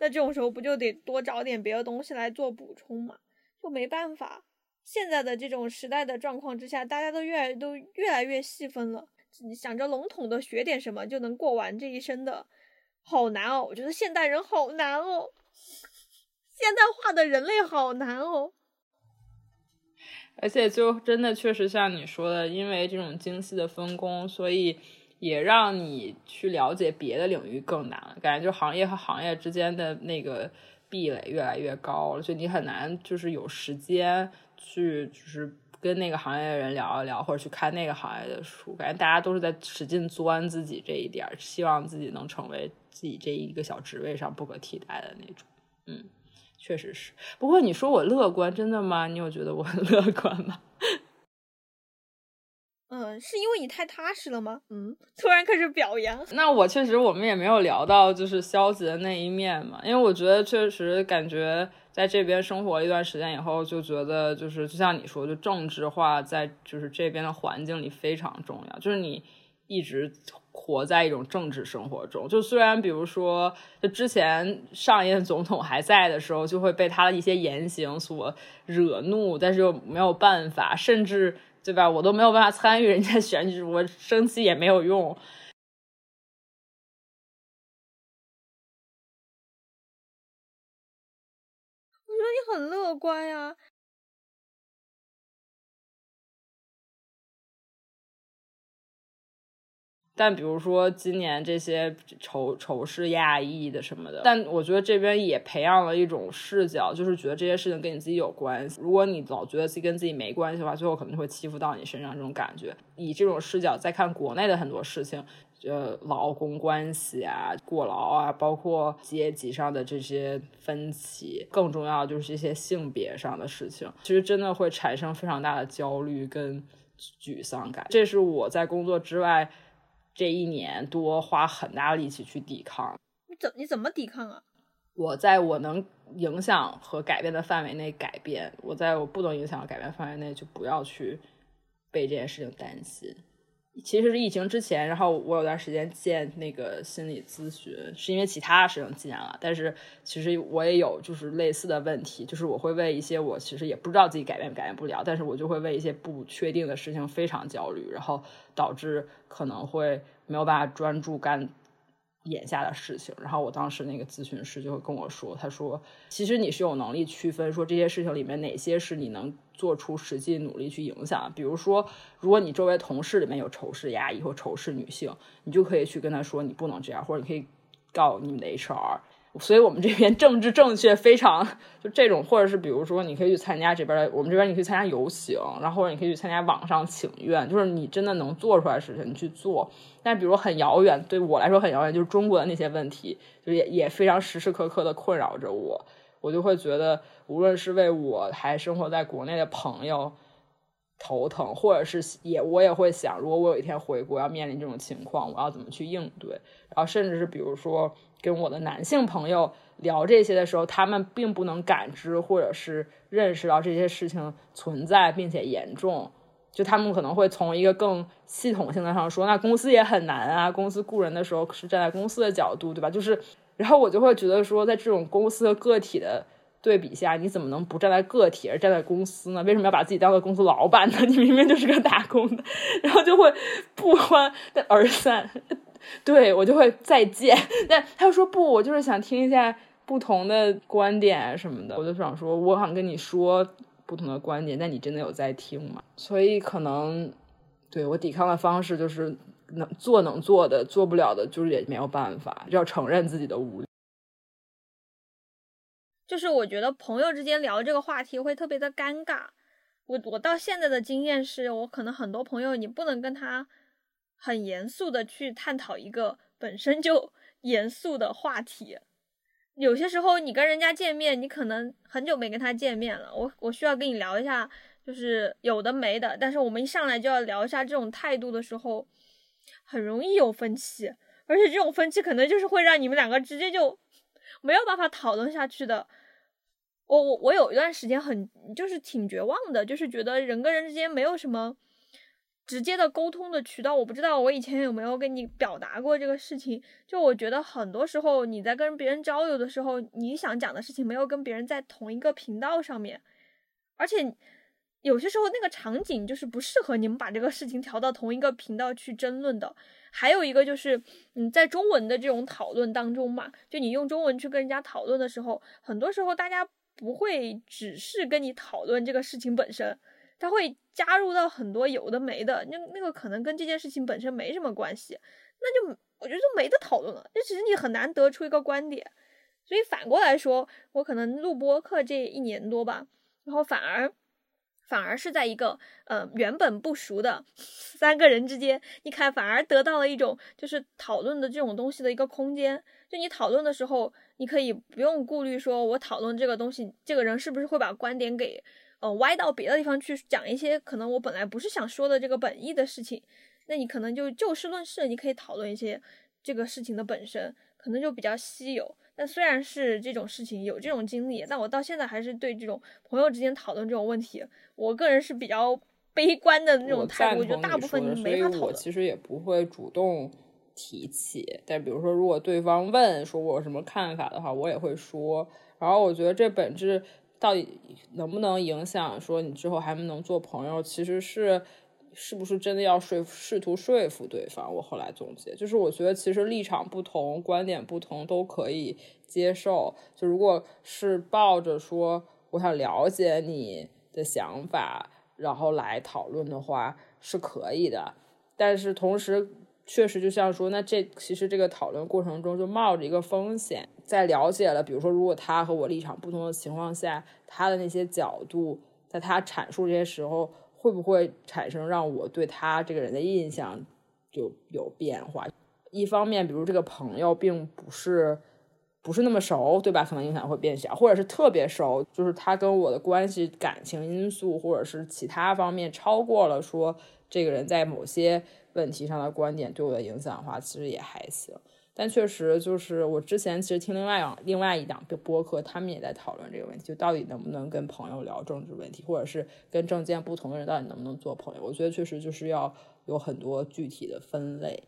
那这种时候不就得多找点别的东西来做补充嘛？就没办法，现在的这种时代的状况之下，大家都越来都越来越细分了。想着笼统的学点什么就能过完这一生的，好难哦！我觉得现代人好难哦，现代化的人类好难哦。而且就真的确实像你说的，因为这种精细的分工，所以。也让你去了解别的领域更难，感觉就行业和行业之间的那个壁垒越来越高了，就你很难就是有时间去就是跟那个行业的人聊一聊，或者去看那个行业的书，感觉大家都是在使劲钻自己这一点，希望自己能成为自己这一个小职位上不可替代的那种。嗯，确实是。不过你说我乐观，真的吗？你有觉得我很 乐观吗？嗯，是因为你太踏实了吗？嗯，突然开始表扬。那我确实，我们也没有聊到就是消极的那一面嘛。因为我觉得确实感觉在这边生活一段时间以后，就觉得就是就像你说，就政治化在就是这边的环境里非常重要。就是你一直活在一种政治生活中。就虽然比如说，就之前上一任总统还在的时候，就会被他的一些言行所惹怒，但是又没有办法，甚至。对吧？我都没有办法参与人家选举，我生气也没有用。我觉得你很乐观呀。但比如说今年这些仇仇视亚裔的什么的，但我觉得这边也培养了一种视角，就是觉得这些事情跟你自己有关系。如果你老觉得自己跟自己没关系的话，最后可能就会欺负到你身上。这种感觉，以这种视角再看国内的很多事情，呃，劳工关系啊，过劳啊，包括阶级上的这些分歧，更重要就是一些性别上的事情，其实真的会产生非常大的焦虑跟沮丧感。这是我在工作之外。这一年多花很大力气去抵抗，你怎你怎么抵抗啊？我在我能影响和改变的范围内改变，我在我不能影响和改变范围内就不要去被这件事情担心。其实是疫情之前，然后我有段时间见那个心理咨询，是因为其他事情见了。但是其实我也有就是类似的问题，就是我会为一些我其实也不知道自己改变改变不了，但是我就会为一些不确定的事情非常焦虑，然后导致可能会没有办法专注干。眼下的事情，然后我当时那个咨询师就会跟我说，他说，其实你是有能力区分说这些事情里面哪些是你能做出实际努力去影响。比如说，如果你周围同事里面有仇视压抑或仇视女性，你就可以去跟他说你不能这样，或者你可以告你们的 HR。所以我们这边政治正确非常就这种，或者是比如说你可以去参加这边的，我们这边你可以参加游行，然后或者你可以去参加网上请愿，就是你真的能做出来的事情你去做。但比如很遥远，对我来说很遥远，就是中国的那些问题，就也也非常时时刻刻的困扰着我。我就会觉得，无论是为我还生活在国内的朋友头疼，或者是也我也会想，如果我有一天回国要面临这种情况，我要怎么去应对？然后甚至是比如说。跟我的男性朋友聊这些的时候，他们并不能感知或者是认识到这些事情存在并且严重，就他们可能会从一个更系统性的上说，那公司也很难啊，公司雇人的时候是站在公司的角度，对吧？就是，然后我就会觉得说，在这种公司和个体的对比下，你怎么能不站在个体而站在公司呢？为什么要把自己当个公司老板呢？你明明就是个打工的，然后就会不欢而散。对我就会再见，但他又说不，我就是想听一下不同的观点什么的。我就想说，我想跟你说不同的观点，但你真的有在听吗？所以可能对我抵抗的方式就是能做能做的，做不了的就是也没有办法，要承认自己的无力。就是我觉得朋友之间聊这个话题会特别的尴尬。我我到现在的经验是，我可能很多朋友你不能跟他。很严肃的去探讨一个本身就 严肃的话题，有些时候你跟人家见面，你可能很久没跟他见面了，我我需要跟你聊一下，就是有的没的，但是我们一上来就要聊一下这种态度的时候，很容易有分歧，而且这种分歧可能就是会让你们两个直接就没有办法讨论下去的。我我我有一段时间很就是挺绝望的，就是觉得人跟人之间没有什么。直接的沟通的渠道，我不知道我以前有没有跟你表达过这个事情。就我觉得很多时候你在跟别人交流的时候，你想讲的事情没有跟别人在同一个频道上面，而且有些时候那个场景就是不适合你们把这个事情调到同一个频道去争论的。还有一个就是，嗯，在中文的这种讨论当中嘛，就你用中文去跟人家讨论的时候，很多时候大家不会只是跟你讨论这个事情本身。他会加入到很多有的没的，那那个可能跟这件事情本身没什么关系，那就我觉得就没得讨论了。那其实你很难得出一个观点，所以反过来说，我可能录播课这一年多吧，然后反而反而是在一个呃原本不熟的 三个人之间，你看反而得到了一种就是讨论的这种东西的一个空间。就你讨论的时候，你可以不用顾虑说我讨论这个东西，这个人是不是会把观点给。呃，歪到别的地方去讲一些可能我本来不是想说的这个本意的事情，那你可能就就事论事，你可以讨论一些这个事情的本身，可能就比较稀有。但虽然是这种事情有这种经历，但我到现在还是对这种朋友之间讨论这种问题，我个人是比较 悲观的那种态度。我觉得大部分你没法讨论。我其实也不会主动提起，但比如说如果对方问说我有什么看法的话，我也会说。然后我觉得这本质。到底能不能影响说你之后还能做朋友？其实是是不是真的要说试图说服对方？我后来总结就是，我觉得其实立场不同、观点不同都可以接受。就如果是抱着说我想了解你的想法，然后来讨论的话是可以的。但是同时，确实就像说，那这其实这个讨论过程中就冒着一个风险。在了解了，比如说，如果他和我立场不同的情况下，他的那些角度，在他阐述这些时候，会不会产生让我对他这个人的印象就有变化？一方面，比如这个朋友并不是不是那么熟，对吧？可能影响会变小，或者是特别熟，就是他跟我的关系、感情因素，或者是其他方面超过了说这个人在某些问题上的观点对我的影响的话，其实也还行。但确实就是我之前其实听另外两另外一档播客，他们也在讨论这个问题，就到底能不能跟朋友聊政治问题，或者是跟政见不同的人到底能不能做朋友？我觉得确实就是要有很多具体的分类。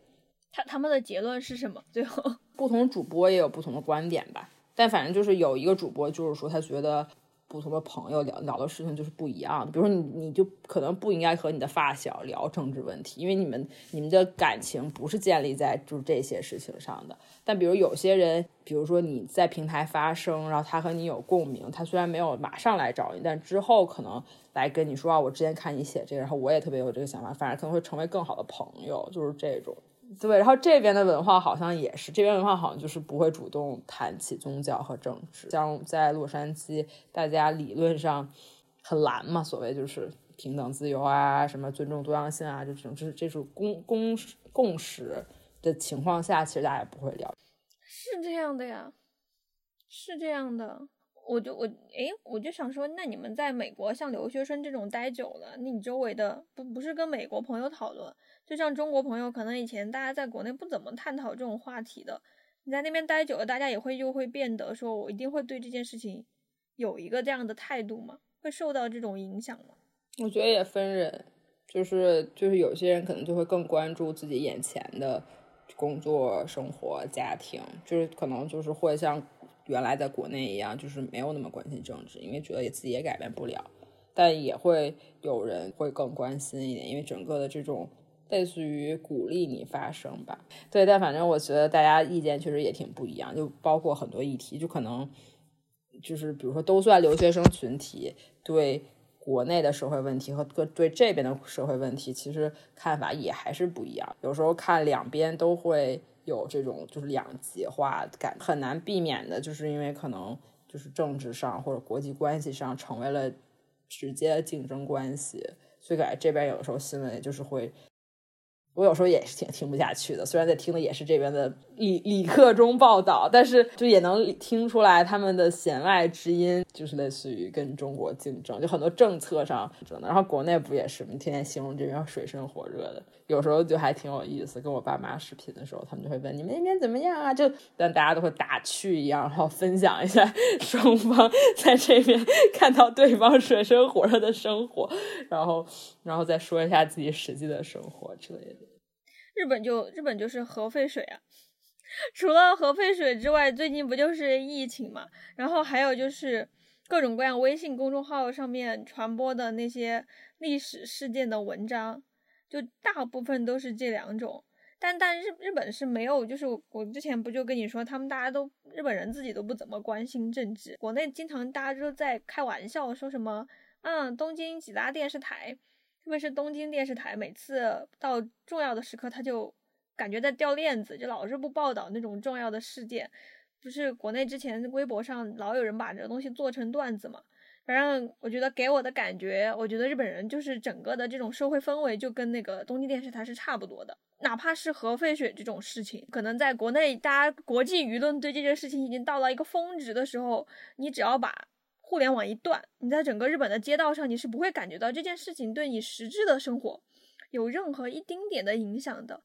他他们的结论是什么？最后不同主播也有不同的观点吧，但反正就是有一个主播就是说他觉得。不同的朋友聊聊的事情就是不一样的，比如说你你就可能不应该和你的发小聊政治问题，因为你们你们的感情不是建立在就是这些事情上的。但比如有些人，比如说你在平台发声，然后他和你有共鸣，他虽然没有马上来找你，但之后可能来跟你说啊，我之前看你写这个，然后我也特别有这个想法，反而可能会成为更好的朋友，就是这种。对，然后这边的文化好像也是，这边文化好像就是不会主动谈起宗教和政治。像在洛杉矶，大家理论上很蓝嘛，所谓就是平等、自由啊，什么尊重多样性啊，就这种这是这种公公共识的情况下，其实大家也不会聊。是这样的呀，是这样的。我就我诶，我就想说，那你们在美国像留学生这种待久了，那你周围的不不是跟美国朋友讨论？就像中国朋友，可能以前大家在国内不怎么探讨这种话题的，你在那边待久了，大家也会就会变得说，我一定会对这件事情有一个这样的态度吗？会受到这种影响吗？我觉得也分人，就是就是有些人可能就会更关注自己眼前的工作、生活、家庭，就是可能就是会像原来在国内一样，就是没有那么关心政治，因为觉得也自己也改变不了，但也会有人会更关心一点，因为整个的这种。类似于鼓励你发声吧，对，但反正我觉得大家意见确实也挺不一样，就包括很多议题，就可能就是比如说都算留学生群体，对国内的社会问题和对这边的社会问题，其实看法也还是不一样。有时候看两边都会有这种就是两极化感，很难避免的，就是因为可能就是政治上或者国际关系上成为了直接竞争关系，所以感觉这边有的时候新闻就是会。我有时候也是挺听不下去的，虽然在听的也是这边的理理科中报道，但是就也能听出来他们的弦外之音，就是类似于跟中国竞争，就很多政策上争的。然后国内不也是，天天形容这边水深火热的，有时候就还挺有意思。跟我爸妈视频的时候，他们就会问你们那边怎么样啊？就但大家都会打趣一样，然后分享一下双方在这边看到对方水深火热的生活，然后然后再说一下自己实际的生活之类的。日本就日本就是核废水啊，除了核废水之外，最近不就是疫情嘛？然后还有就是各种各样微信公众号上面传播的那些历史事件的文章，就大部分都是这两种。但但日日本是没有，就是我之前不就跟你说，他们大家都日本人自己都不怎么关心政治，国内经常大家都在开玩笑说什么，嗯，东京几大电视台。特别是东京电视台，每次到重要的时刻，他就感觉在掉链子，就老是不报道那种重要的事件。不是国内之前微博上老有人把这个东西做成段子嘛？反正我觉得给我的感觉，我觉得日本人就是整个的这种社会氛围就跟那个东京电视台是差不多的。哪怕是核废水这种事情，可能在国内大家国际舆论对这件事情已经到了一个峰值的时候，你只要把。互联网一断，你在整个日本的街道上，你是不会感觉到这件事情对你实质的生活有任何一丁点的影响的。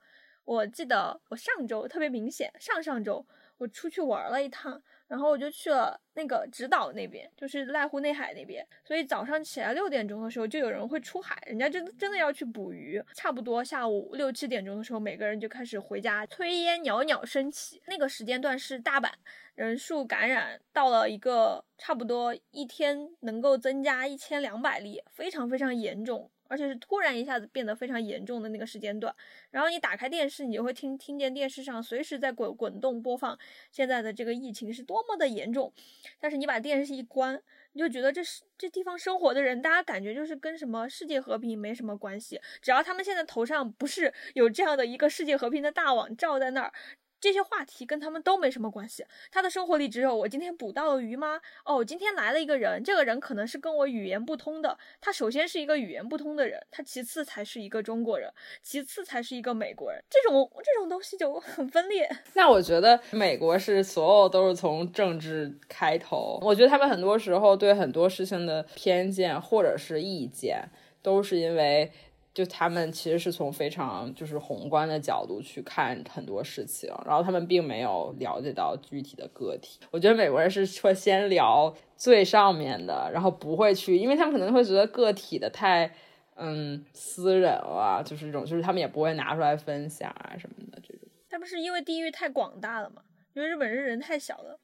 我记得我上周特别明显，上上周我出去玩了一趟。然后我就去了那个直岛那边，就是濑户内海那边。所以早上起来六点钟的时候，就有人会出海，人家真真的要去捕鱼。差不多下午六七点钟的时候，每个人就开始回家，炊烟袅袅升起。那个时间段是大阪人数感染到了一个差不多一天能够增加一千两百例，非常非常严重。而且是突然一下子变得非常严重的那个时间段，然后你打开电视，你就会听听见电视上随时在滚滚动播放现在的这个疫情是多么的严重。但是你把电视一关，你就觉得这是这地方生活的人，大家感觉就是跟什么世界和平没什么关系。只要他们现在头上不是有这样的一个世界和平的大网罩在那儿。这些话题跟他们都没什么关系，他的生活里只有我今天捕到了鱼吗？哦，今天来了一个人，这个人可能是跟我语言不通的。他首先是一个语言不通的人，他其次才是一个中国人，其次才是一个美国人。这种这种东西就很分裂。那我觉得美国是所有都是从政治开头，我觉得他们很多时候对很多事情的偏见或者是意见，都是因为。就他们其实是从非常就是宏观的角度去看很多事情，然后他们并没有了解到具体的个体。我觉得美国人是会先聊最上面的，然后不会去，因为他们可能会觉得个体的太嗯私人了，就是这种，就是他们也不会拿出来分享啊什么的这种。他们是因为地域太广大了嘛？因为日本人人太小了。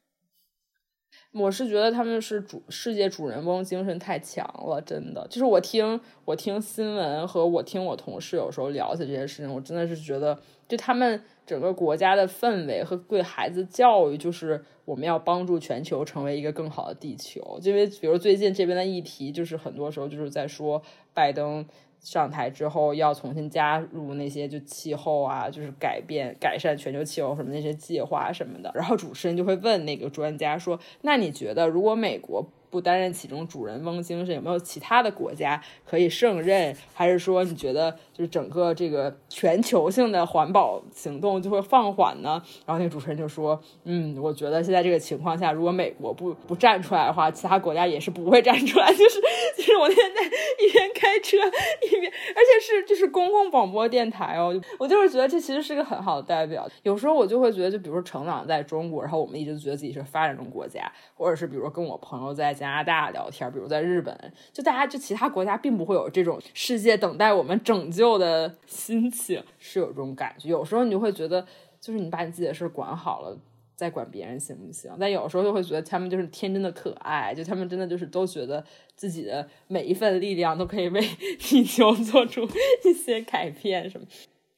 我是觉得他们是主世界主人翁精神太强了，真的。就是我听我听新闻和我听我同事有时候聊起这些事情，我真的是觉得，就他们整个国家的氛围和对孩子教育，就是我们要帮助全球成为一个更好的地球。因为比如最近这边的议题，就是很多时候就是在说拜登上台之后要重新加入那些就气候啊，就是改变改善全球气候什么那些计划什么的。然后主持人就会问那个专家说：“那你觉得如果美国？”不担任其中主人翁精神，有没有其他的国家可以胜任？还是说你觉得就是整个这个全球性的环保行动就会放缓呢？然后那个主持人就说：“嗯，我觉得现在这个情况下，如果美国不不站出来的话，其他国家也是不会站出来。”就是就是我那天在一边开车一边，而且是就是公共广播电台哦，我就是觉得这其实是个很好的代表。有时候我就会觉得，就比如说成长在中国，然后我们一直觉得自己是发展中国家，或者是比如说跟我朋友在一起。加拿大聊天，比如在日本，就大家就其他国家并不会有这种世界等待我们拯救的心情，是有这种感觉。有时候你就会觉得，就是你把你自己的事管好了，再管别人行不行？但有时候就会觉得他们就是天真的可爱，就他们真的就是都觉得自己的每一份力量都可以为 地球做出一些改变什么。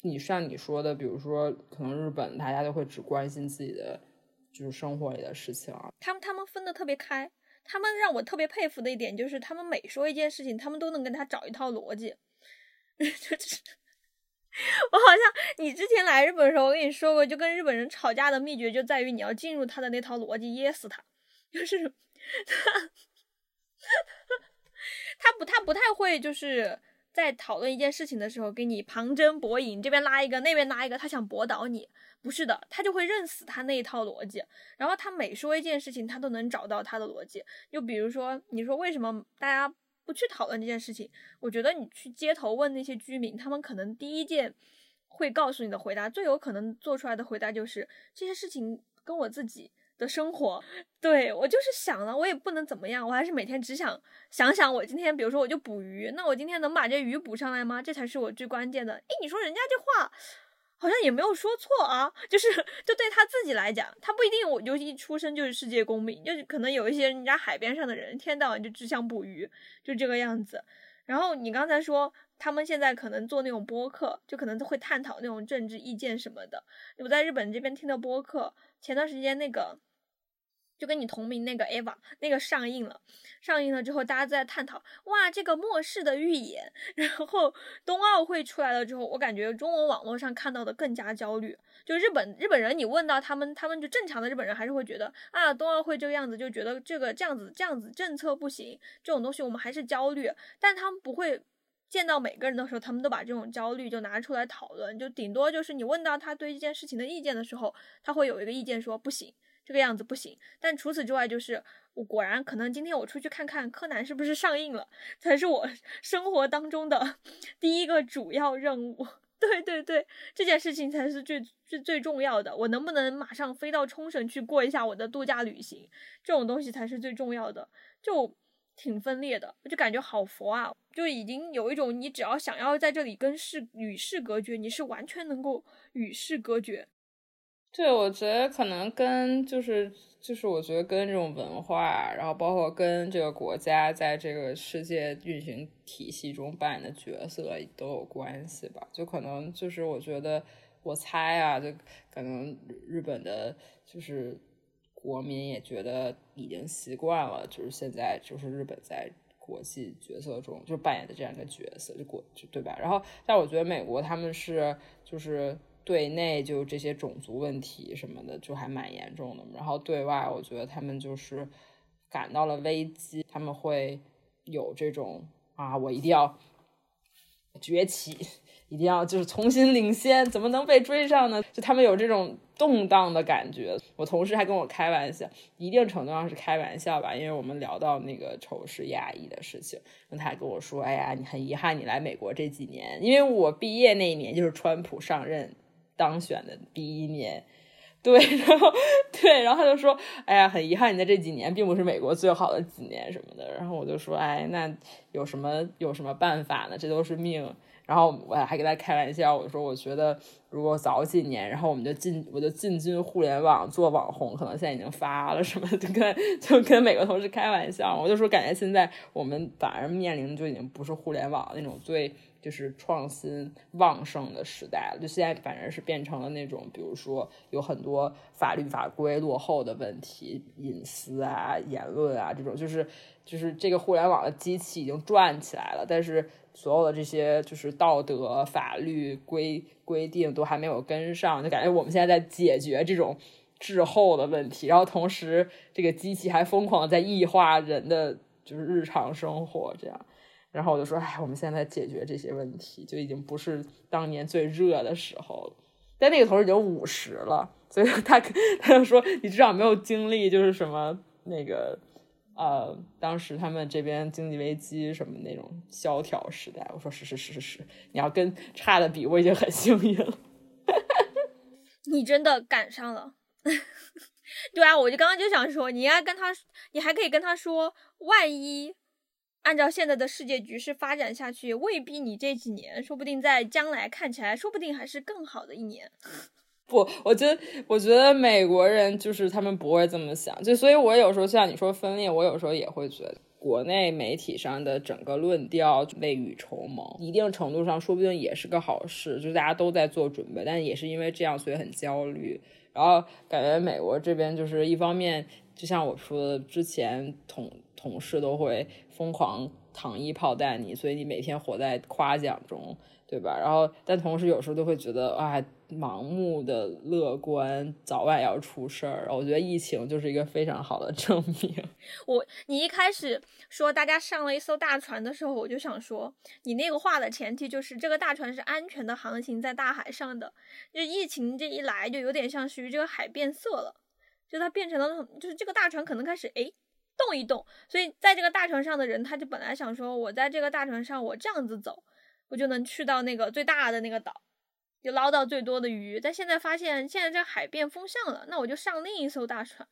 你像你说的，比如说可能日本大家都会只关心自己的就是生活里的事情，他们他们分的特别开。他们让我特别佩服的一点就是，他们每说一件事情，他们都能跟他找一套逻辑。就是我好像你之前来日本的时候，我跟你说过，就跟日本人吵架的秘诀就在于你要进入他的那套逻辑，噎死他。就是他 他不他不太会，就是在讨论一件事情的时候给你旁征博引，这边拉一个，那边拉一个，他想驳倒你。不是的，他就会认死他那一套逻辑，然后他每说一件事情，他都能找到他的逻辑。就比如说，你说为什么大家不去讨论这件事情？我觉得你去街头问那些居民，他们可能第一件会告诉你的回答，最有可能做出来的回答就是这些事情跟我自己的生活，对我就是想了，我也不能怎么样，我还是每天只想想想我今天，比如说我就捕鱼，那我今天能把这鱼捕上来吗？这才是我最关键的。诶，你说人家这话。好像也没有说错啊，就是就对他自己来讲，他不一定我就一出生就是世界公民，就可能有一些人家海边上的人，天到晚就只想捕鱼，就这个样子。然后你刚才说他们现在可能做那种播客，就可能会探讨那种政治意见什么的。我在日本这边听的播客，前段时间那个。就跟你同名那个 Eva 那个上映了，上映了之后，大家在探讨哇，这个末世的预言。然后冬奥会出来了之后，我感觉中文网络上看到的更加焦虑。就日本日本人，你问到他们，他们就正常的日本人还是会觉得啊，冬奥会这个样子，就觉得这个这样子这样子政策不行，这种东西我们还是焦虑。但他们不会见到每个人的时候，他们都把这种焦虑就拿出来讨论。就顶多就是你问到他对这件事情的意见的时候，他会有一个意见说不行。这个样子不行，但除此之外，就是我果然可能今天我出去看看柯南是不是上映了，才是我生活当中的第一个主要任务。对对对，这件事情才是最最最重要的。我能不能马上飞到冲绳去过一下我的度假旅行，这种东西才是最重要的。就挺分裂的，就感觉好佛啊，就已经有一种你只要想要在这里跟世与世隔绝，你是完全能够与世隔绝。对，我觉得可能跟就是就是，我觉得跟这种文化，然后包括跟这个国家在这个世界运行体系中扮演的角色都有关系吧。就可能就是我觉得，我猜啊，就可能日本的，就是国民也觉得已经习惯了，就是现在就是日本在国际角色中就扮演的这样一个角色，就国就对吧？然后，但我觉得美国他们是就是。对内就这些种族问题什么的就还蛮严重的，然后对外我觉得他们就是感到了危机，他们会有这种啊，我一定要崛起，一定要就是重新领先，怎么能被追上呢？就他们有这种动荡的感觉。我同事还跟我开玩笑，一定程度上是开玩笑吧，因为我们聊到那个仇视压抑的事情，他还跟我说，哎呀，你很遗憾你来美国这几年，因为我毕业那一年就是川普上任。当选的第一年，对，然后对，然后他就说：“哎呀，很遗憾，你在这几年并不是美国最好的几年什么的。”然后我就说：“哎，那有什么有什么办法呢？这都是命。”然后我还跟他开玩笑，我说：“我觉得如果早几年，然后我们就进，我就进军互联网做网红，可能现在已经发了什么，就跟就跟每个同事开玩笑。我就说，感觉现在我们反而面临的就已经不是互联网那种最。”就是创新旺盛的时代了。就现在反而是变成了那种，比如说有很多法律法规落后的问题，隐私啊、言论啊这种，就是就是这个互联网的机器已经转起来了，但是所有的这些就是道德、法律规规定都还没有跟上，就感觉我们现在在解决这种。滞后的问题，然后同时这个机器还疯狂在异化人的就是日常生活，这样，然后我就说，哎，我们现在解决这些问题就已经不是当年最热的时候了。但那个头已经五十了，所以他他就说，你至少没有经历就是什么那个呃，当时他们这边经济危机什么那种萧条时代。我说是是是是是，你要跟差的比，我已经很幸运了。你真的赶上了。对啊，我就刚刚就想说，你应该跟他，你还可以跟他说，万一按照现在的世界局势发展下去，未必你这几年，说不定在将来看起来，说不定还是更好的一年。不，我觉得，我觉得美国人就是他们不会这么想，就所以，我有时候像你说分裂，我有时候也会觉得，国内媒体上的整个论调未雨绸缪，一定程度上说不定也是个好事，就大家都在做准备，但也是因为这样，所以很焦虑。然后感觉美国这边就是一方面，就像我说的，之前统同事都会疯狂糖衣炮弹你，所以你每天活在夸奖中，对吧？然后但同时有时候都会觉得啊。盲目的乐观，早晚要出事儿。我觉得疫情就是一个非常好的证明。我，你一开始说大家上了一艘大船的时候，我就想说，你那个话的前提就是这个大船是安全的航行在大海上的。就疫情这一来，就有点像是于这个海变色了，就它变成了，就是这个大船可能开始哎动一动。所以在这个大船上的人，他就本来想说，我在这个大船上，我这样子走，我就能去到那个最大的那个岛。就捞到最多的鱼，但现在发现现在这海变风向了，那我就上另一艘大船，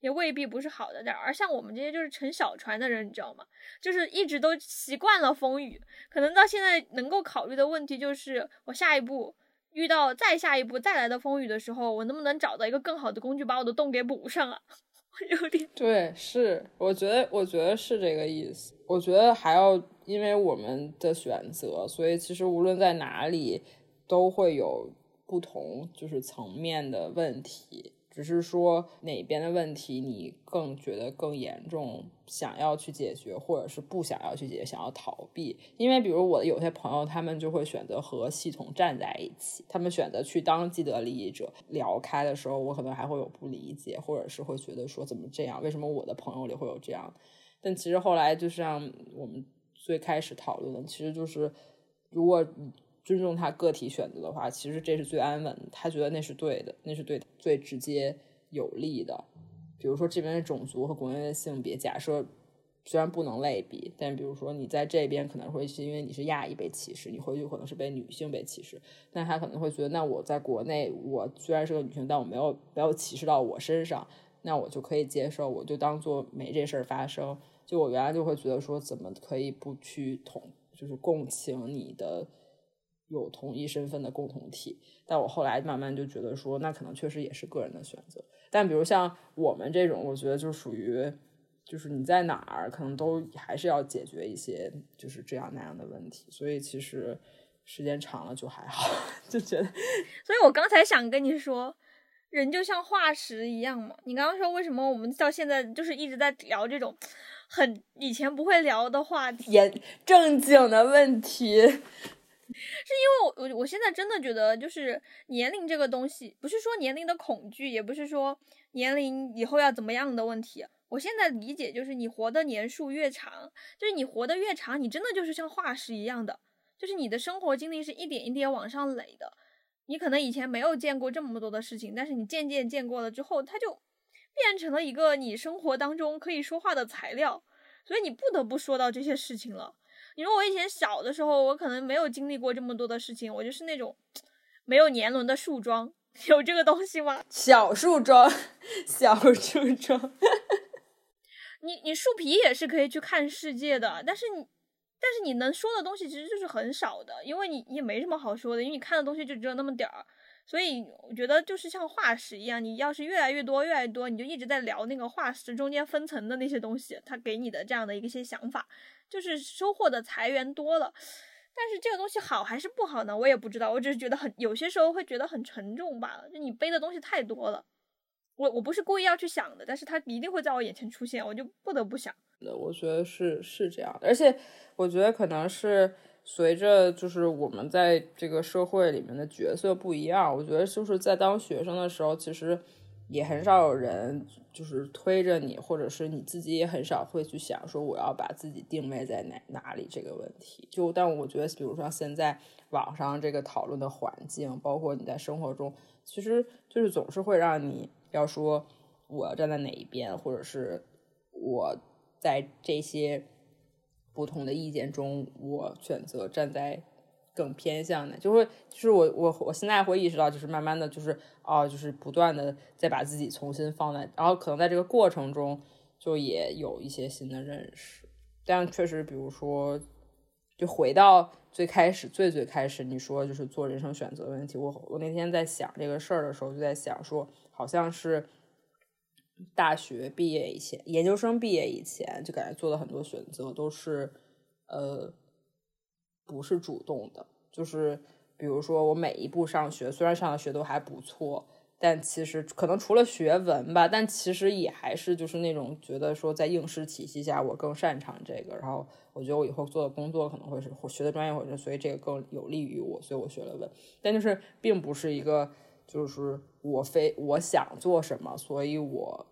也未必不是好的点。而像我们这些就是乘小船的人，你知道吗？就是一直都习惯了风雨，可能到现在能够考虑的问题就是，我下一步遇到再下一步再来的风雨的时候，我能不能找到一个更好的工具把我的洞给补上啊？有点对，是，我觉得我觉得是这个意思。我觉得还要因为我们的选择，所以其实无论在哪里。都会有不同就是层面的问题，只是说哪边的问题你更觉得更严重，想要去解决，或者是不想要去解决，想要逃避。因为比如我的有些朋友，他们就会选择和系统站在一起，他们选择去当既得利益者。聊开的时候，我可能还会有不理解，或者是会觉得说怎么这样？为什么我的朋友里会有这样？但其实后来就像我们最开始讨论的，其实就是如果。尊重他个体选择的话，其实这是最安稳的。他觉得那是对的，那是对最直接有利的。比如说这边的种族和国内的性别，假设虽然不能类比，但比如说你在这边可能会是因为你是亚裔被歧视，你回去可能是被女性被歧视。那他可能会觉得，那我在国内，我虽然是个女性，但我没有没有歧视到我身上，那我就可以接受，我就当做没这事儿发生。就我原来就会觉得说，怎么可以不去同，就是共情你的。有同一身份的共同体，但我后来慢慢就觉得说，那可能确实也是个人的选择。但比如像我们这种，我觉得就属于，就是你在哪儿，可能都还是要解决一些就是这样那样的问题。所以其实时间长了就还好，就觉得。所以我刚才想跟你说，人就像化石一样嘛。你刚刚说为什么我们到现在就是一直在聊这种很以前不会聊的话题，严正经的问题。是因为我我我现在真的觉得，就是年龄这个东西，不是说年龄的恐惧，也不是说年龄以后要怎么样的问题。我现在理解就是，你活的年数越长，就是你活的越长，你真的就是像化石一样的，就是你的生活经历是一点一点往上垒的。你可能以前没有见过这么多的事情，但是你渐渐见过了之后，它就变成了一个你生活当中可以说话的材料，所以你不得不说到这些事情了。你说我以前小的时候，我可能没有经历过这么多的事情，我就是那种没有年轮的树桩，有这个东西吗？小树桩，小树桩。你你树皮也是可以去看世界的，但是你但是你能说的东西其实就是很少的，因为你也没什么好说的，因为你看的东西就只有那么点儿。所以我觉得就是像化石一样，你要是越来越多越来越多，你就一直在聊那个化石中间分层的那些东西，它给你的这样的一些想法。就是收获的财源多了，但是这个东西好还是不好呢？我也不知道，我只是觉得很有些时候会觉得很沉重罢了，就你背的东西太多了。我我不是故意要去想的，但是它一定会在我眼前出现，我就不得不想。那我觉得是是这样，而且我觉得可能是随着就是我们在这个社会里面的角色不一样，我觉得就是在当学生的时候，其实也很少有人就是推着你，或者是你自己也很少会去想说我要把自己定位在哪哪里这个问题。就但我觉得，比如说现在网上这个讨论的环境，包括你在生活中，其实就是总是会让你。要说我要站在哪一边，或者是我在这些不同的意见中，我选择站在更偏向的，就会就是我我我现在会意识到，就是慢慢的就是哦，就是不断的再把自己重新放在，然后可能在这个过程中就也有一些新的认识，但确实，比如说，就回到最开始最最开始你说就是做人生选择问题，我我那天在想这个事儿的时候，就在想说。好像是大学毕业以前，研究生毕业以前，就感觉做的很多选择都是，呃，不是主动的。就是比如说，我每一步上学，虽然上的学都还不错，但其实可能除了学文吧，但其实也还是就是那种觉得说，在应试体系下，我更擅长这个。然后我觉得我以后做的工作可能会是学的专业，或者所以这个更有利于我，所以我学了文。但就是并不是一个。就是我非我想做什么，所以我，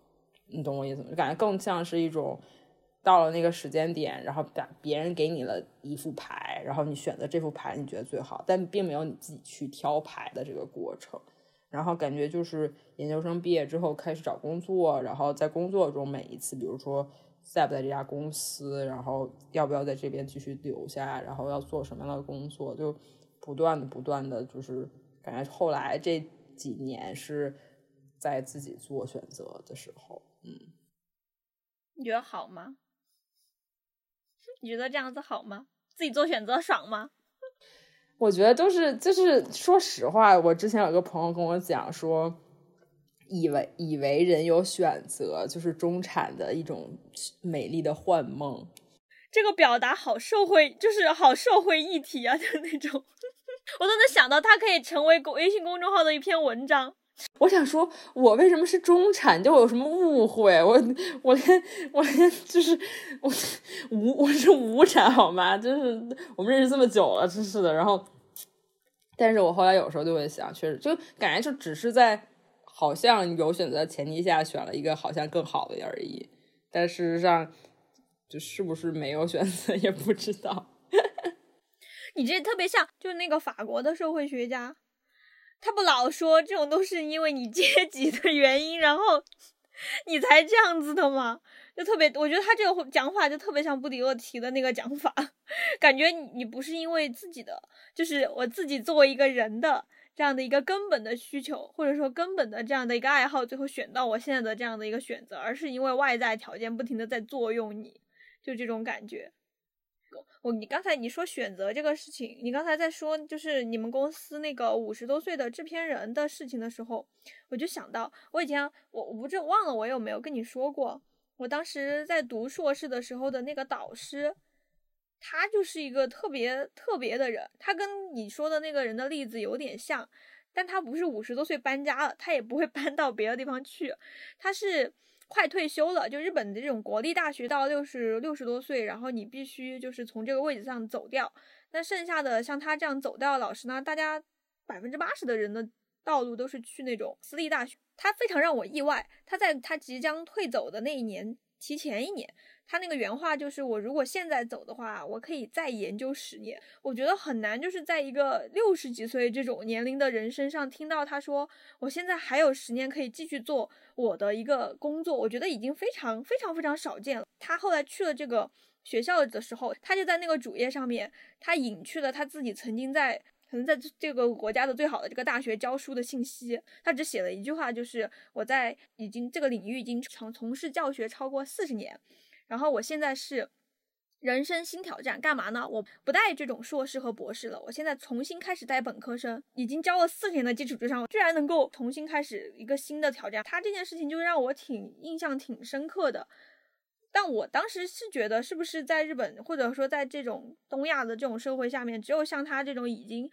你懂我意思吗？就感觉更像是一种到了那个时间点，然后把别人给你了一副牌，然后你选择这副牌你觉得最好，但并没有你自己去挑牌的这个过程。然后感觉就是研究生毕业之后开始找工作，然后在工作中每一次，比如说在不在这家公司，然后要不要在这边继续留下，然后要做什么样的工作，就不断的不断的就是感觉后来这。几年是在自己做选择的时候，嗯，你觉得好吗？你觉得这样子好吗？自己做选择爽吗？我觉得都是，就是说实话，我之前有个朋友跟我讲说，以为以为人有选择就是中产的一种美丽的幻梦。这个表达好社会，就是好社会议题啊，就那种。我都能想到，它可以成为微信公众号的一篇文章。我想说，我为什么是中产？就有什么误会？我我连我连就是我无我是无产好吗？就是我们认识这么久了，真是的。然后，但是我后来有时候就会想，确实就感觉就只是在好像有选择的前提下选了一个好像更好的而已。但事实上，就是不是没有选择也不知道。你这特别像，就那个法国的社会学家，他不老说这种都是因为你阶级的原因，然后你才这样子的吗？就特别，我觉得他这个讲法就特别像布迪厄提的那个讲法，感觉你你不是因为自己的，就是我自己作为一个人的这样的一个根本的需求，或者说根本的这样的一个爱好，最后选到我现在的这样的一个选择，而是因为外在条件不停的在作用你，就这种感觉。我你刚才你说选择这个事情，你刚才在说就是你们公司那个五十多岁的制片人的事情的时候，我就想到我以前我我不知忘了我有没有跟你说过，我当时在读硕士的时候的那个导师，他就是一个特别特别的人，他跟你说的那个人的例子有点像，但他不是五十多岁搬家了，他也不会 搬到别的地方去，他是。快退休了，就日本的这种国立大学，到六十六十多岁，然后你必须就是从这个位置上走掉。那剩下的像他这样走掉的老师呢，大家百分之八十的人的道路都是去那种私立大学。他非常让我意外，他在他即将退走的那一年，提前一年。他那个原话就是：我如果现在走的话，我可以再研究十年。我觉得很难，就是在一个六十几岁这种年龄的人身上听到他说，我现在还有十年可以继续做我的一个工作，我觉得已经非常非常非常少见了。他后来去了这个学校的时候，他就在那个主页上面，他隐去了他自己曾经在可能在这个国家的最好的这个大学教书的信息。他只写了一句话，就是我在已经这个领域已经从从事教学超过四十年。然后我现在是人生新挑战，干嘛呢？我不带这种硕士和博士了，我现在重新开始带本科生，已经教了四年的基础之上，居然能够重新开始一个新的挑战。他这件事情就让我挺印象挺深刻的。但我当时是觉得，是不是在日本或者说在这种东亚的这种社会下面，只有像他这种已经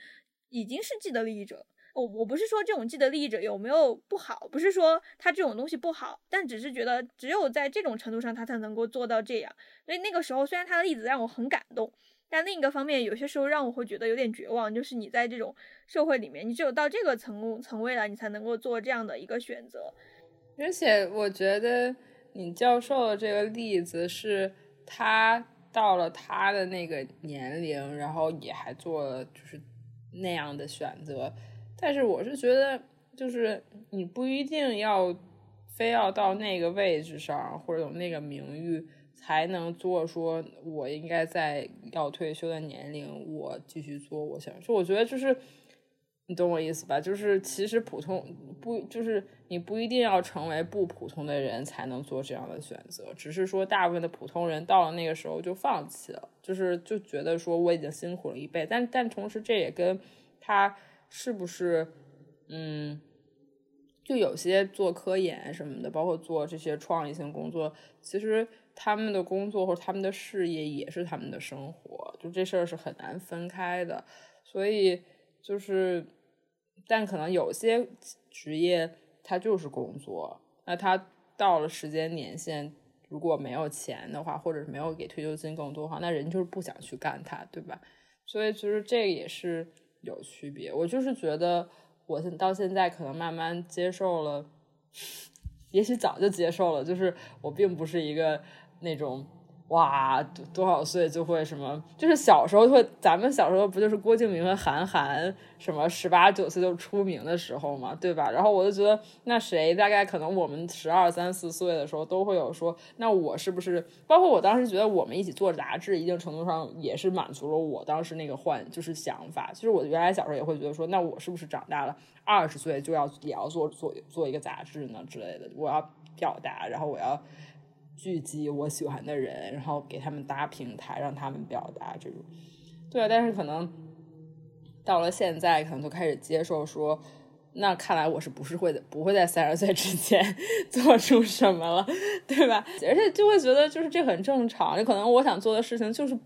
已经是既得利益者。我我不是说这种既得利益者有没有不好，不是说他这种东西不好，但只是觉得只有在这种程度上他才能够做到这样。所以那个时候，虽然他的例子让我很感动，但另一个方面，有些时候让我会觉得有点绝望，就是你在这种社会里面，你只有到这个层层位了，你才能够做这样的一个选择。而且我觉得你教授的这个例子是他到了他的那个年龄，然后也还做了就是那样的选择。但是我是觉得，就是你不一定要非要到那个位置上，或者有那个名誉，才能做。说我应该在要退休的年龄，我继续做我想说。我觉得就是你懂我意思吧？就是其实普通不就是你不一定要成为不普通的人才能做这样的选择，只是说大部分的普通人到了那个时候就放弃了，就是就觉得说我已经辛苦了一辈。但但同时这也跟他。是不是，嗯，就有些做科研什么的，包括做这些创意性工作，其实他们的工作或者他们的事业也是他们的生活，就这事儿是很难分开的。所以就是，但可能有些职业它就是工作，那他到了时间年限，如果没有钱的话，或者是没有给退休金更多的话，那人就是不想去干它，对吧？所以其实这也是。有区别，我就是觉得，我到现在可能慢慢接受了，也许早就接受了，就是我并不是一个那种。哇，多多少岁就会什么？就是小时候会，咱们小时候不就是郭敬明和韩寒什么十八九岁就出名的时候嘛，对吧？然后我就觉得，那谁大概可能我们十二三四岁的时候都会有说，那我是不是？包括我当时觉得我们一起做杂志，一定程度上也是满足了我当时那个幻，就是想法。其实我原来小时候也会觉得说，那我是不是长大了二十岁就要也要做做做一个杂志呢之类的？我要表达，然后我要。聚集我喜欢的人，然后给他们搭平台，让他们表达这种。对啊，但是可能到了现在，可能就开始接受说，那看来我是不是会不会在三十岁之前 做出什么了，对吧？而且就会觉得就是这很正常，就可能我想做的事情就是。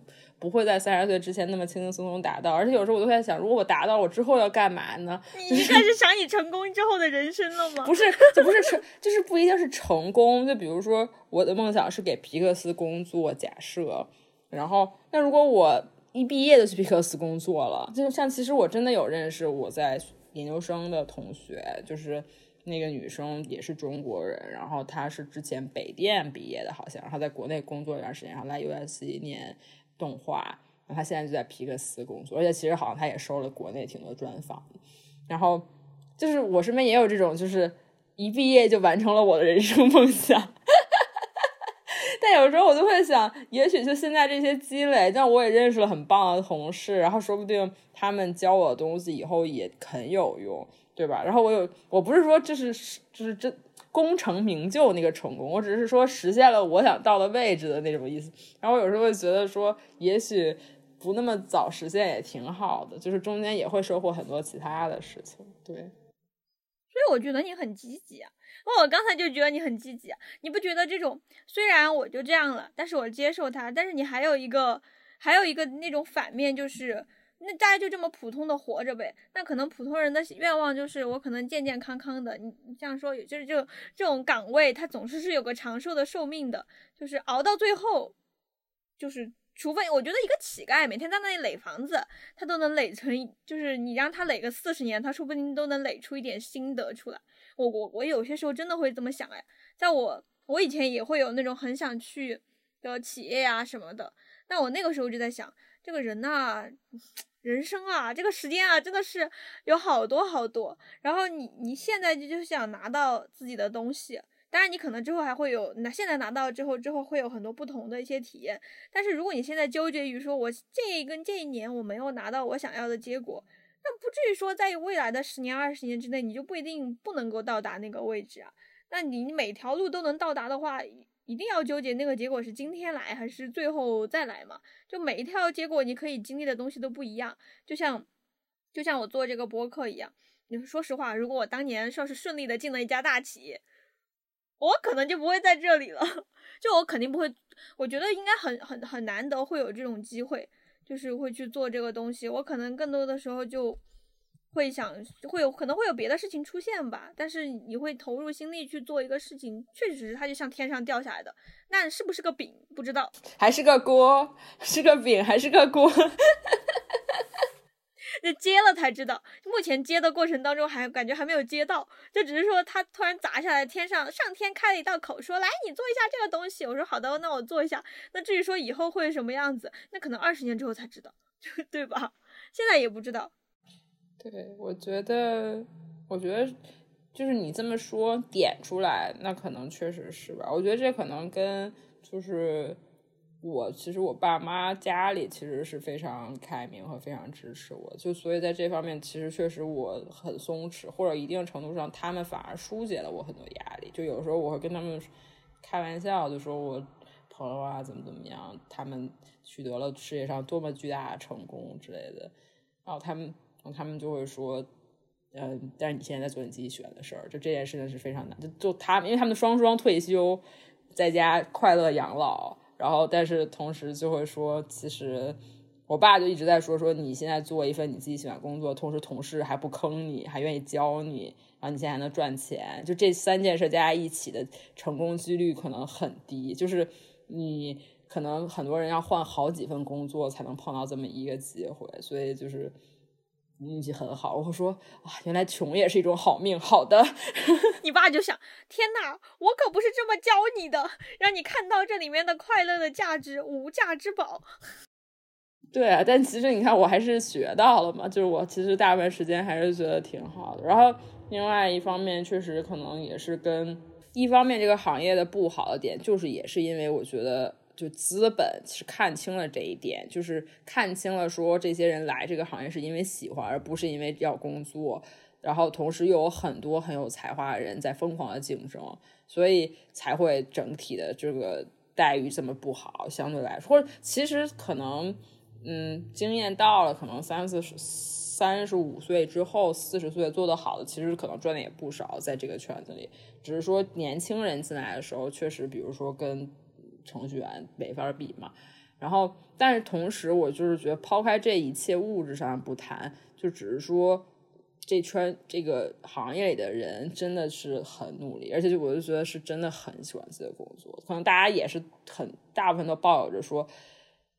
不会在三十岁之前那么轻轻松松达到，而且有时候我都在想，如果我达到，我之后要干嘛呢？你开始想你成功之后的人生了吗？不是，就不是成，就是不一定是成功。就比如说，我的梦想是给皮克斯工作，假设，然后那如果我一毕业就去皮克斯工作了，就像其实我真的有认识我在研究生的同学，就是那个女生也是中国人，然后她是之前北电毕业的，好像，然后在国内工作一段时间，然后来 USC 念。动画，然后他现在就在皮克斯工作，而且其实好像他也收了国内挺多专访。然后就是我身边也有这种，就是一毕业就完成了我的人生梦想。但有时候我就会想，也许就现在这些积累，但我也认识了很棒的同事，然后说不定他们教我的东西以后也很有用，对吧？然后我有，我不是说这是就是这。功成名就那个成功，我只是说实现了我想到的位置的那种意思。然后我有时候会觉得说，也许不那么早实现也挺好的，就是中间也会收获很多其他的事情。对，所以我觉得你很积极啊。那我刚才就觉得你很积极啊。你不觉得这种虽然我就这样了，但是我接受它，但是你还有一个还有一个那种反面就是。那大家就这么普通的活着呗？那可能普通人的愿望就是我可能健健康康的。你你像说，就是这这种岗位，它总是是有个长寿的寿命的，就是熬到最后，就是除非我觉得一个乞丐每天在那里垒房子，他都能垒成，就是你让他垒个四十年，他说不定都能垒出一点心得出来。我我我有些时候真的会这么想哎，在我我以前也会有那种很想去的企业呀什么的，那我那个时候就在想，这个人呐。人生啊，这个时间啊，真的是有好多好多。然后你你现在就就想拿到自己的东西，当然你可能之后还会有，那现在拿到之后，之后会有很多不同的一些体验。但是如果你现在纠结于说，我这一跟这一年我没有拿到我想要的结果，那不至于说在未来的十年、二十年之内，你就不一定不能够到达那个位置啊。那你每条路都能到达的话。一定要纠结那个结果是今天来还是最后再来嘛？就每一条结果你可以经历的东西都不一样，就像就像我做这个播客一样。你说实话，如果我当年要是顺利的进了一家大企业，我可能就不会在这里了。就我肯定不会，我觉得应该很很很难得会有这种机会，就是会去做这个东西。我可能更多的时候就会想，会有可能会有别的事情出现吧。但是你会投入心力去做一个事情，确实它就像天上掉下来的。那是不是个饼？不知道，还是个锅？是个饼还是个锅？那接了才知道，目前接的过程当中还感觉还没有接到，就只是说它突然砸下来，天上上天开了一道口，说来你做一下这个东西。我说好的，那我做一下。那至于说以后会什么样子，那可能二十年之后才知道，对吧？现在也不知道。对，我觉得，我觉得就是你这么说点出来，那可能确实是吧。我觉得这可能跟就是。我其实我爸妈家里其实是非常开明和非常支持我，就所以在这方面其实确实我很松弛，或者一定程度上他们反而疏解了我很多压力。就有时候我会跟他们开玩笑，就说我朋友啊怎么怎么样，他们取得了事业上多么巨大的成功之类的，然后他们然后他们就会说，嗯，但是你现在在做你自己喜欢的事儿，就这件事情是非常难。就就他们，因为他们双双退休，在家快乐养老。然后，但是同时就会说，其实我爸就一直在说，说你现在做一份你自己喜欢工作，同时同事还不坑你，还愿意教你，然后你现在还能赚钱，就这三件事加在一起的成功几率可能很低，就是你可能很多人要换好几份工作才能碰到这么一个机会，所以就是。运气很好，我说啊，原来穷也是一种好命。好的，你爸就想，天哪，我可不是这么教你的，让你看到这里面的快乐的价值，无价之宝。对啊，但其实你看，我还是学到了嘛，就是我其实大部分时间还是觉得挺好的。然后另外一方面，确实可能也是跟一方面这个行业的不好的点，就是也是因为我觉得。就资本是看清了这一点，就是看清了说这些人来这个行业是因为喜欢，而不是因为要工作。然后同时又有很多很有才华的人在疯狂的竞争，所以才会整体的这个待遇这么不好。相对来说，其实可能，嗯，经验到了，可能三四十、三十五岁之后，四十岁做得好的，其实可能赚的也不少，在这个圈子里。只是说年轻人进来的时候，确实，比如说跟。程序员没法比嘛，然后，但是同时，我就是觉得抛开这一切物质上不谈，就只是说这圈这个行业里的人真的是很努力，而且就我就觉得是真的很喜欢自己的工作，可能大家也是很大部分都抱有着说，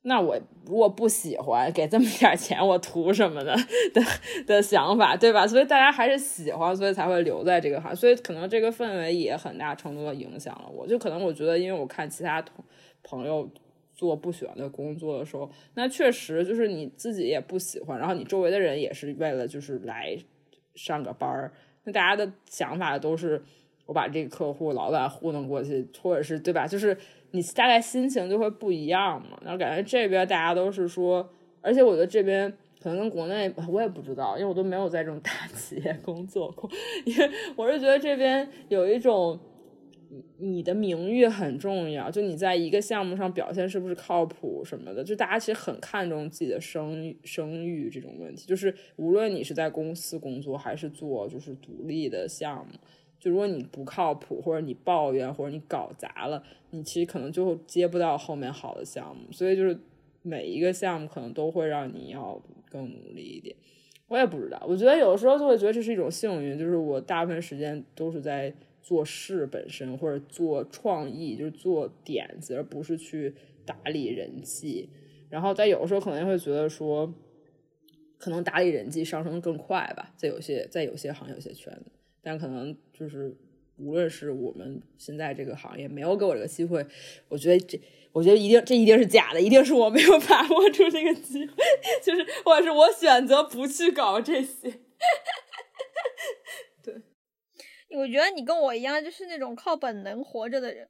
那我如果不喜欢给这么点钱，我图什么呢 的的想法，对吧？所以大家还是喜欢，所以才会留在这个行，所以可能这个氛围也很大程度的影响了我，就可能我觉得，因为我看其他同。朋友做不喜欢的工作的时候，那确实就是你自己也不喜欢，然后你周围的人也是为了就是来上个班儿，那大家的想法都是我把这个客户老板糊弄过去，或者是对吧？就是你大概心情就会不一样嘛。然后感觉这边大家都是说，而且我觉得这边可能跟国内我也不知道，因为我都没有在这种 大企业工作过，因为我是觉得这边有一种。你的名誉很重要，就你在一个项目上表现是不是靠谱什么的，就大家其实很看重自己的声声誉这种问题。就是无论你是在公司工作还是做就是独立的项目，就如果你不靠谱，或者你抱怨，或者你搞砸了，你其实可能就接不到后面好的项目。所以就是每一个项目可能都会让你要更努力一点。我也不知道，我觉得有的时候就会觉得这是一种幸运，就是我大部分时间都是在。做事本身，或者做创意，就是做点子，而不是去打理人际。然后在有的时候可能会觉得说，可能打理人际上升更快吧，在有些在有些行业、有些圈子。但可能就是无论是我们现在这个行业没有给我这个机会，我觉得这，我觉得一定这一定是假的，一定是我没有把握住这个机会，就是或者是我选择不去搞这些。对我觉得你跟我一样，就是那种靠本能活着的人。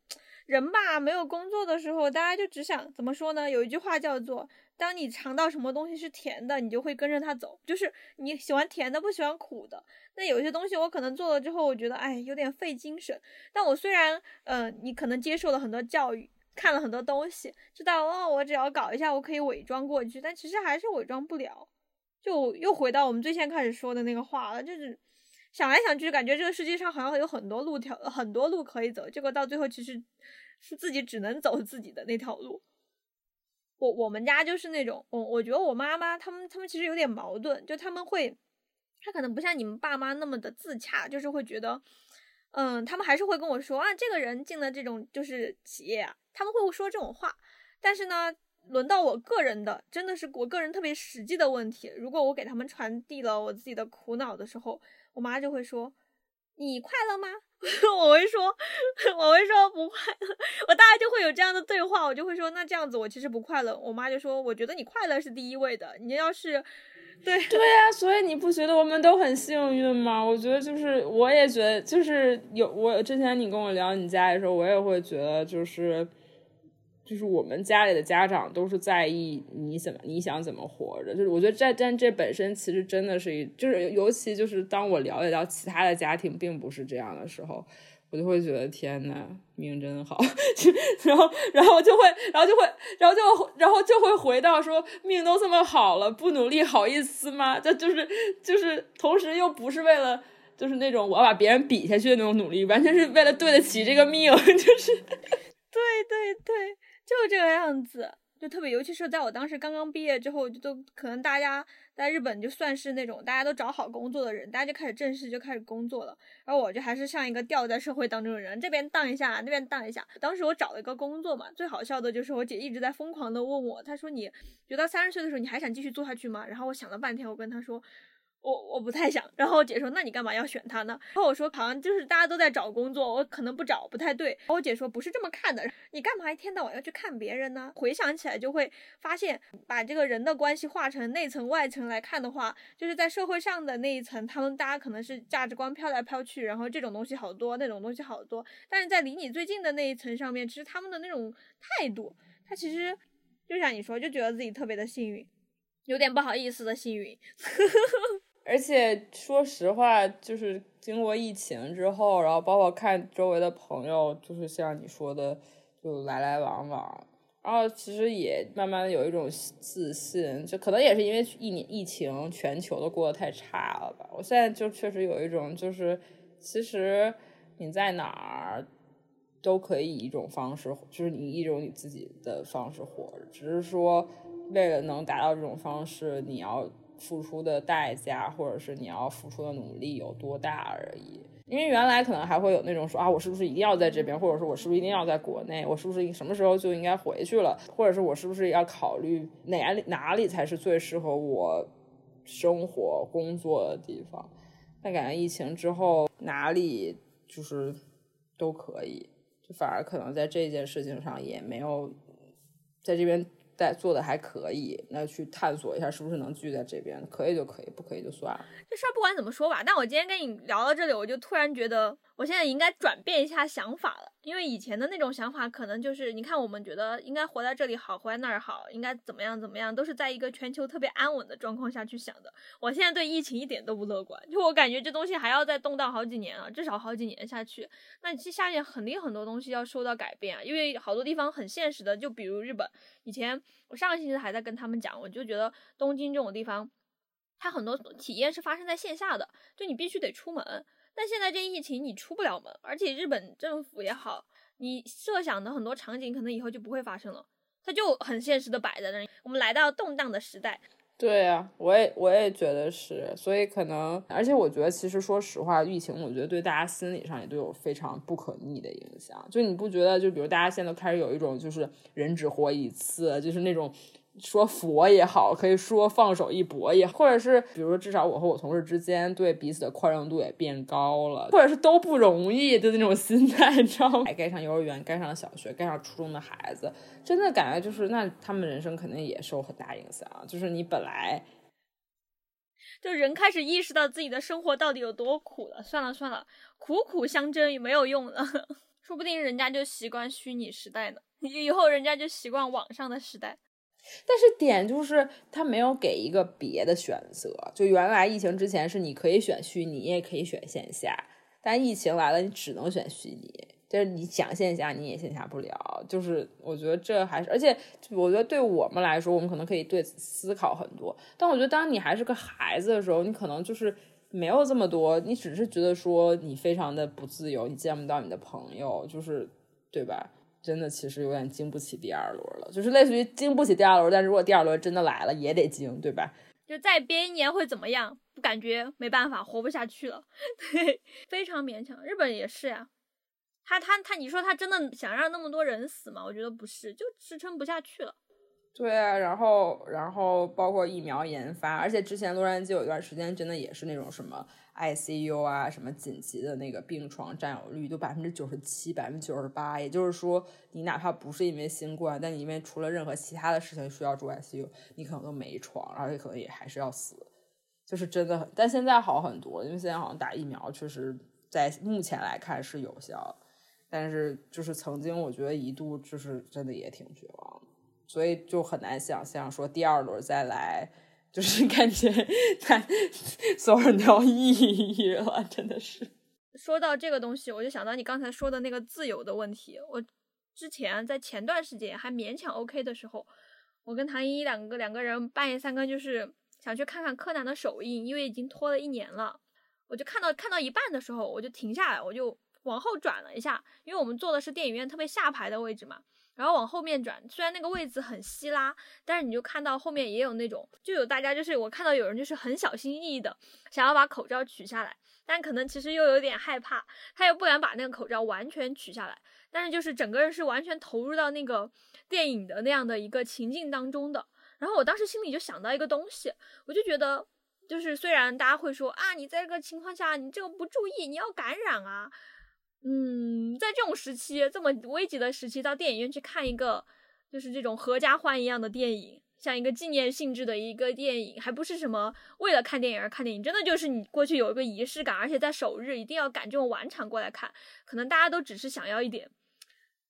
人吧，没有工作的时候，大家就只想怎么说呢？有一句话叫做：当你尝到什么东西是甜的，你就会跟着它走。就是你喜欢甜的，不喜欢苦的。那有些东西我可能做了之后，我觉得哎，有点费精神。但我虽然，嗯，你可能接受了很多教育，看了很多东西，知道哦，我只要搞一下，我可以伪装过去。但其实还是伪装不了。就又回到我们最先开始说的那个话了，就是。想来想去，感觉这个世界上好像有很多路条，很多路可以走。结果到最后，其实是自己只能走自己的那条路。我我们家就是那种，我我觉得我妈妈他们他们其实有点矛盾，就他们会，他可能不像你们爸妈那么的自洽，就是会觉得，嗯，他们还是会跟我说啊，这个人进了这种就是企业啊，他们会说这种话。但是呢，轮到我个人的，真的是我个人特别实际的问题，如果我给他们传递了我自己的苦恼的时候，我妈就会说，你快乐吗？我会说，我会说不快乐，我大概就会有这样的对话，我就会说，那这样子我其实不快乐。我妈就说，我觉得你快乐是第一位的，你要是，对对呀，所以你不觉得我们都很幸运吗？我觉得就是，我也觉得就是有我之前你跟我聊你家的时候，我也会觉得就是。就是我们家里的家长都是在意你怎么你想怎么活着，就是我觉得这但这本身其实真的是一，就是尤其就是当我了解到其他的家庭并不是这样的时候，我就会觉得天呐，命真好，然后然后就会然后就会然后就然后就会回到说命都这么好了，不努力好意思吗？这就是就是同时又不是为了就是那种我要把别人比下去的那种努力，完全是为了对得起这个命，就是对对 对。就这个样子，就特别，尤其是在我当时刚刚毕业之后，就都可能大家在日本就算是那种大家都找好工作的人，大家就开始正式就开始工作了。然后我就还是像一个掉在社会当中的人，这边荡一下，那边荡一下。当时我找了一个工作嘛，最好笑的就是我姐一直在疯狂的问我，她说你觉得三十岁的时候你还想继续做下去吗？然后我想了半天，我跟她说。我我不太想，然后我姐说，那你干嘛要选他呢？然后我说，好像就是大家都在找工作，我可能不找不太对。然后我姐说，不是这么看的，你干嘛一天到晚要去看别人呢？回想起来就会发现，把这个人的关系划成内层外层来看的话，就是在社会上的那一层，他们大家可能是价值观飘来飘去，然后这种东西好多，那种东西好多。但是在离你最近的那一层上面，其实他们的那种态度，他其实就像你说，就觉得自己特别的幸运，有点不好意思的幸运。而且说实话，就是经过疫情之后，然后包括看周围的朋友，就是像你说的，就来来往往，然后其实也慢慢的有一种自信，就可能也是因为疫疫情，全球都过得太差了吧。我现在就确实有一种，就是其实你在哪儿都可以以一种方式，就是你一种你自己的方式活着，只是说为了能达到这种方式，你要。付出的代价，或者是你要付出的努力有多大而已。因为原来可能还会有那种说啊，我是不是一定要在这边，或者说我是不是一定要在国内，我是不是什么时候就应该回去了，或者是我是不是要考虑哪里哪里才是最适合我生活工作的地方？但感觉疫情之后，哪里就是都可以，就反而可能在这件事情上也没有在这边。在做的还可以，那去探索一下是不是能聚在这边，可以就可以，不可以就算了。这事儿不管怎么说吧，但我今天跟你聊到这里，我就突然觉得。我现在应该转变一下想法了，因为以前的那种想法可能就是，你看我们觉得应该活在这里好，活在那儿好，应该怎么样怎么样，都是在一个全球特别安稳的状况下去想的。我现在对疫情一点都不乐观，就我感觉这东西还要再动荡好几年啊，至少好几年下去。那其实下面肯定很多东西要受到改变啊，因为好多地方很现实的，就比如日本，以前我上个星期还在跟他们讲，我就觉得东京这种地方，它很多体验是发生在线下的，就你必须得出门。但现在这疫情你出不了门，而且日本政府也好，你设想的很多场景可能以后就不会发生了，它就很现实的摆在那里。我们来到动荡的时代，对呀，我也我也觉得是，所以可能，而且我觉得其实说实话，疫情我觉得对大家心理上也都有非常不可逆的影响。就你不觉得，就比如大家现在都开始有一种就是人只活一次，就是那种。说佛也好，可以说放手一搏也，或者是比如说，至少我和我同事之间对彼此的宽容度也变高了，或者是都不容易的那种心态，你知道吗？该上幼儿园，该上小学，该上初中的孩子，真的感觉就是，那他们人生肯定也受很大影响。就是你本来就人开始意识到自己的生活到底有多苦了，算了算了，苦苦相争也没有用了，说不定人家就习惯虚拟时代呢，以后人家就习惯网上的时代。但是点就是他没有给一个别的选择，就原来疫情之前是你可以选虚拟，也可以选线下，但疫情来了，你只能选虚拟，就是你想线下你也线下不了。就是我觉得这还是，而且我觉得对我们来说，我们可能可以对此思考很多。但我觉得当你还是个孩子的时候，你可能就是没有这么多，你只是觉得说你非常的不自由，你见不到你的朋友，就是对吧？真的其实有点经不起第二轮了，就是类似于经不起第二轮，但如果第二轮真的来了，也得经，对吧？就再憋一年会怎么样？感觉没办法，活不下去了，对，非常勉强。日本也是呀，他他他，你说他真的想让那么多人死吗？我觉得不是，就支撑不下去了。对啊，然后然后包括疫苗研发，而且之前洛杉矶有一段时间真的也是那种什么 ICU 啊，什么紧急的那个病床占有率都百分之九十七、百分之九十八，也就是说，你哪怕不是因为新冠，但你因为出了任何其他的事情需要住 ICU，你可能都没床，而且可能也还是要死，就是真的很。但现在好很多，因为现在好像打疫苗确实在目前来看是有效，但是就是曾经我觉得一度就是真的也挺绝望的。所以就很难想象说第二轮再来，就是感觉他所有人都要抑郁了，真的是。说到这个东西，我就想到你刚才说的那个自由的问题。我之前在前段时间还勉强 OK 的时候，我跟唐一两个两个人半夜三更就是想去看看柯南的首映，因为已经拖了一年了。我就看到看到一半的时候，我就停下来，我就往后转了一下，因为我们坐的是电影院特别下排的位置嘛。然后往后面转，虽然那个位置很稀拉，但是你就看到后面也有那种，就有大家就是我看到有人就是很小心翼翼的想要把口罩取下来，但可能其实又有点害怕，他又不敢把那个口罩完全取下来，但是就是整个人是完全投入到那个电影的那样的一个情境当中的。然后我当时心里就想到一个东西，我就觉得，就是虽然大家会说啊，你在这个情况下你这个不注意，你要感染啊。嗯，在这种时期，这么危急的时期，到电影院去看一个就是这种合家欢一样的电影，像一个纪念性质的一个电影，还不是什么为了看电影而看电影，真的就是你过去有一个仪式感，而且在首日一定要赶这种晚场过来看，可能大家都只是想要一点。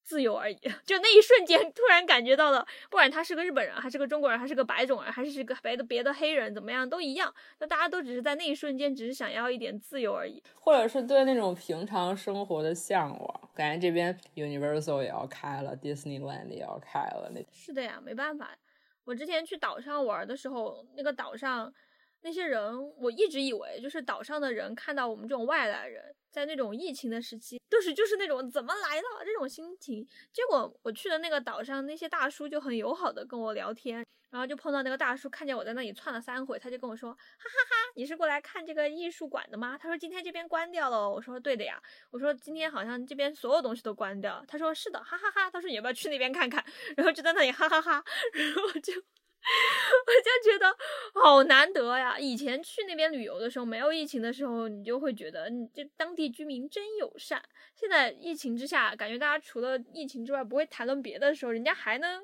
自由而已，就那一瞬间，突然感觉到了，不管他是个日本人，还是个中国人，还是个白种人，还是个别的别的黑人，怎么样都一样。那大家都只是在那一瞬间，只是想要一点自由而已，或者是对那种平常生活的向往。感觉这边 Universal 也要开了，Disneyland 也要开了。那是的呀，没办法。我之前去岛上玩的时候，那个岛上那些人，我一直以为就是岛上的人看到我们这种外来人。在那种疫情的时期，都是就是那种怎么来的这种心情。结果我去的那个岛上，那些大叔就很友好的跟我聊天，然后就碰到那个大叔，看见我在那里窜了三回，他就跟我说：“哈哈哈，你是过来看这个艺术馆的吗？”他说：“今天这边关掉了。”我说：“对的呀。”我说：“今天好像这边所有东西都关掉。”他说：“是的，哈哈哈。”他说：“你要不要去那边看看？” 然后就在那里哈哈哈，然后就。我就觉得好难得呀！以前去那边旅游的时候，没有疫情的时候，你就会觉得你这当地居民真友善。现在疫情之下，感觉大家除了疫情之外不会谈论别的时候，人家还能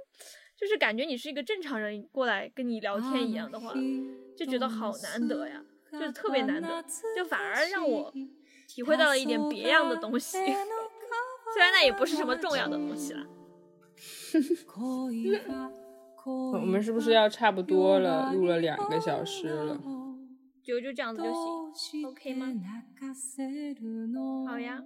就是感觉你是一个正常人过来跟你聊天一样的话，就觉得好难得呀，就是特别难得，就反而让我体会到了一点别样的东西。虽然那也不是什么重要的东西了。我们是不是要差不多了？录了两个小时了，就就这样子就行，OK 吗？好呀，好呀。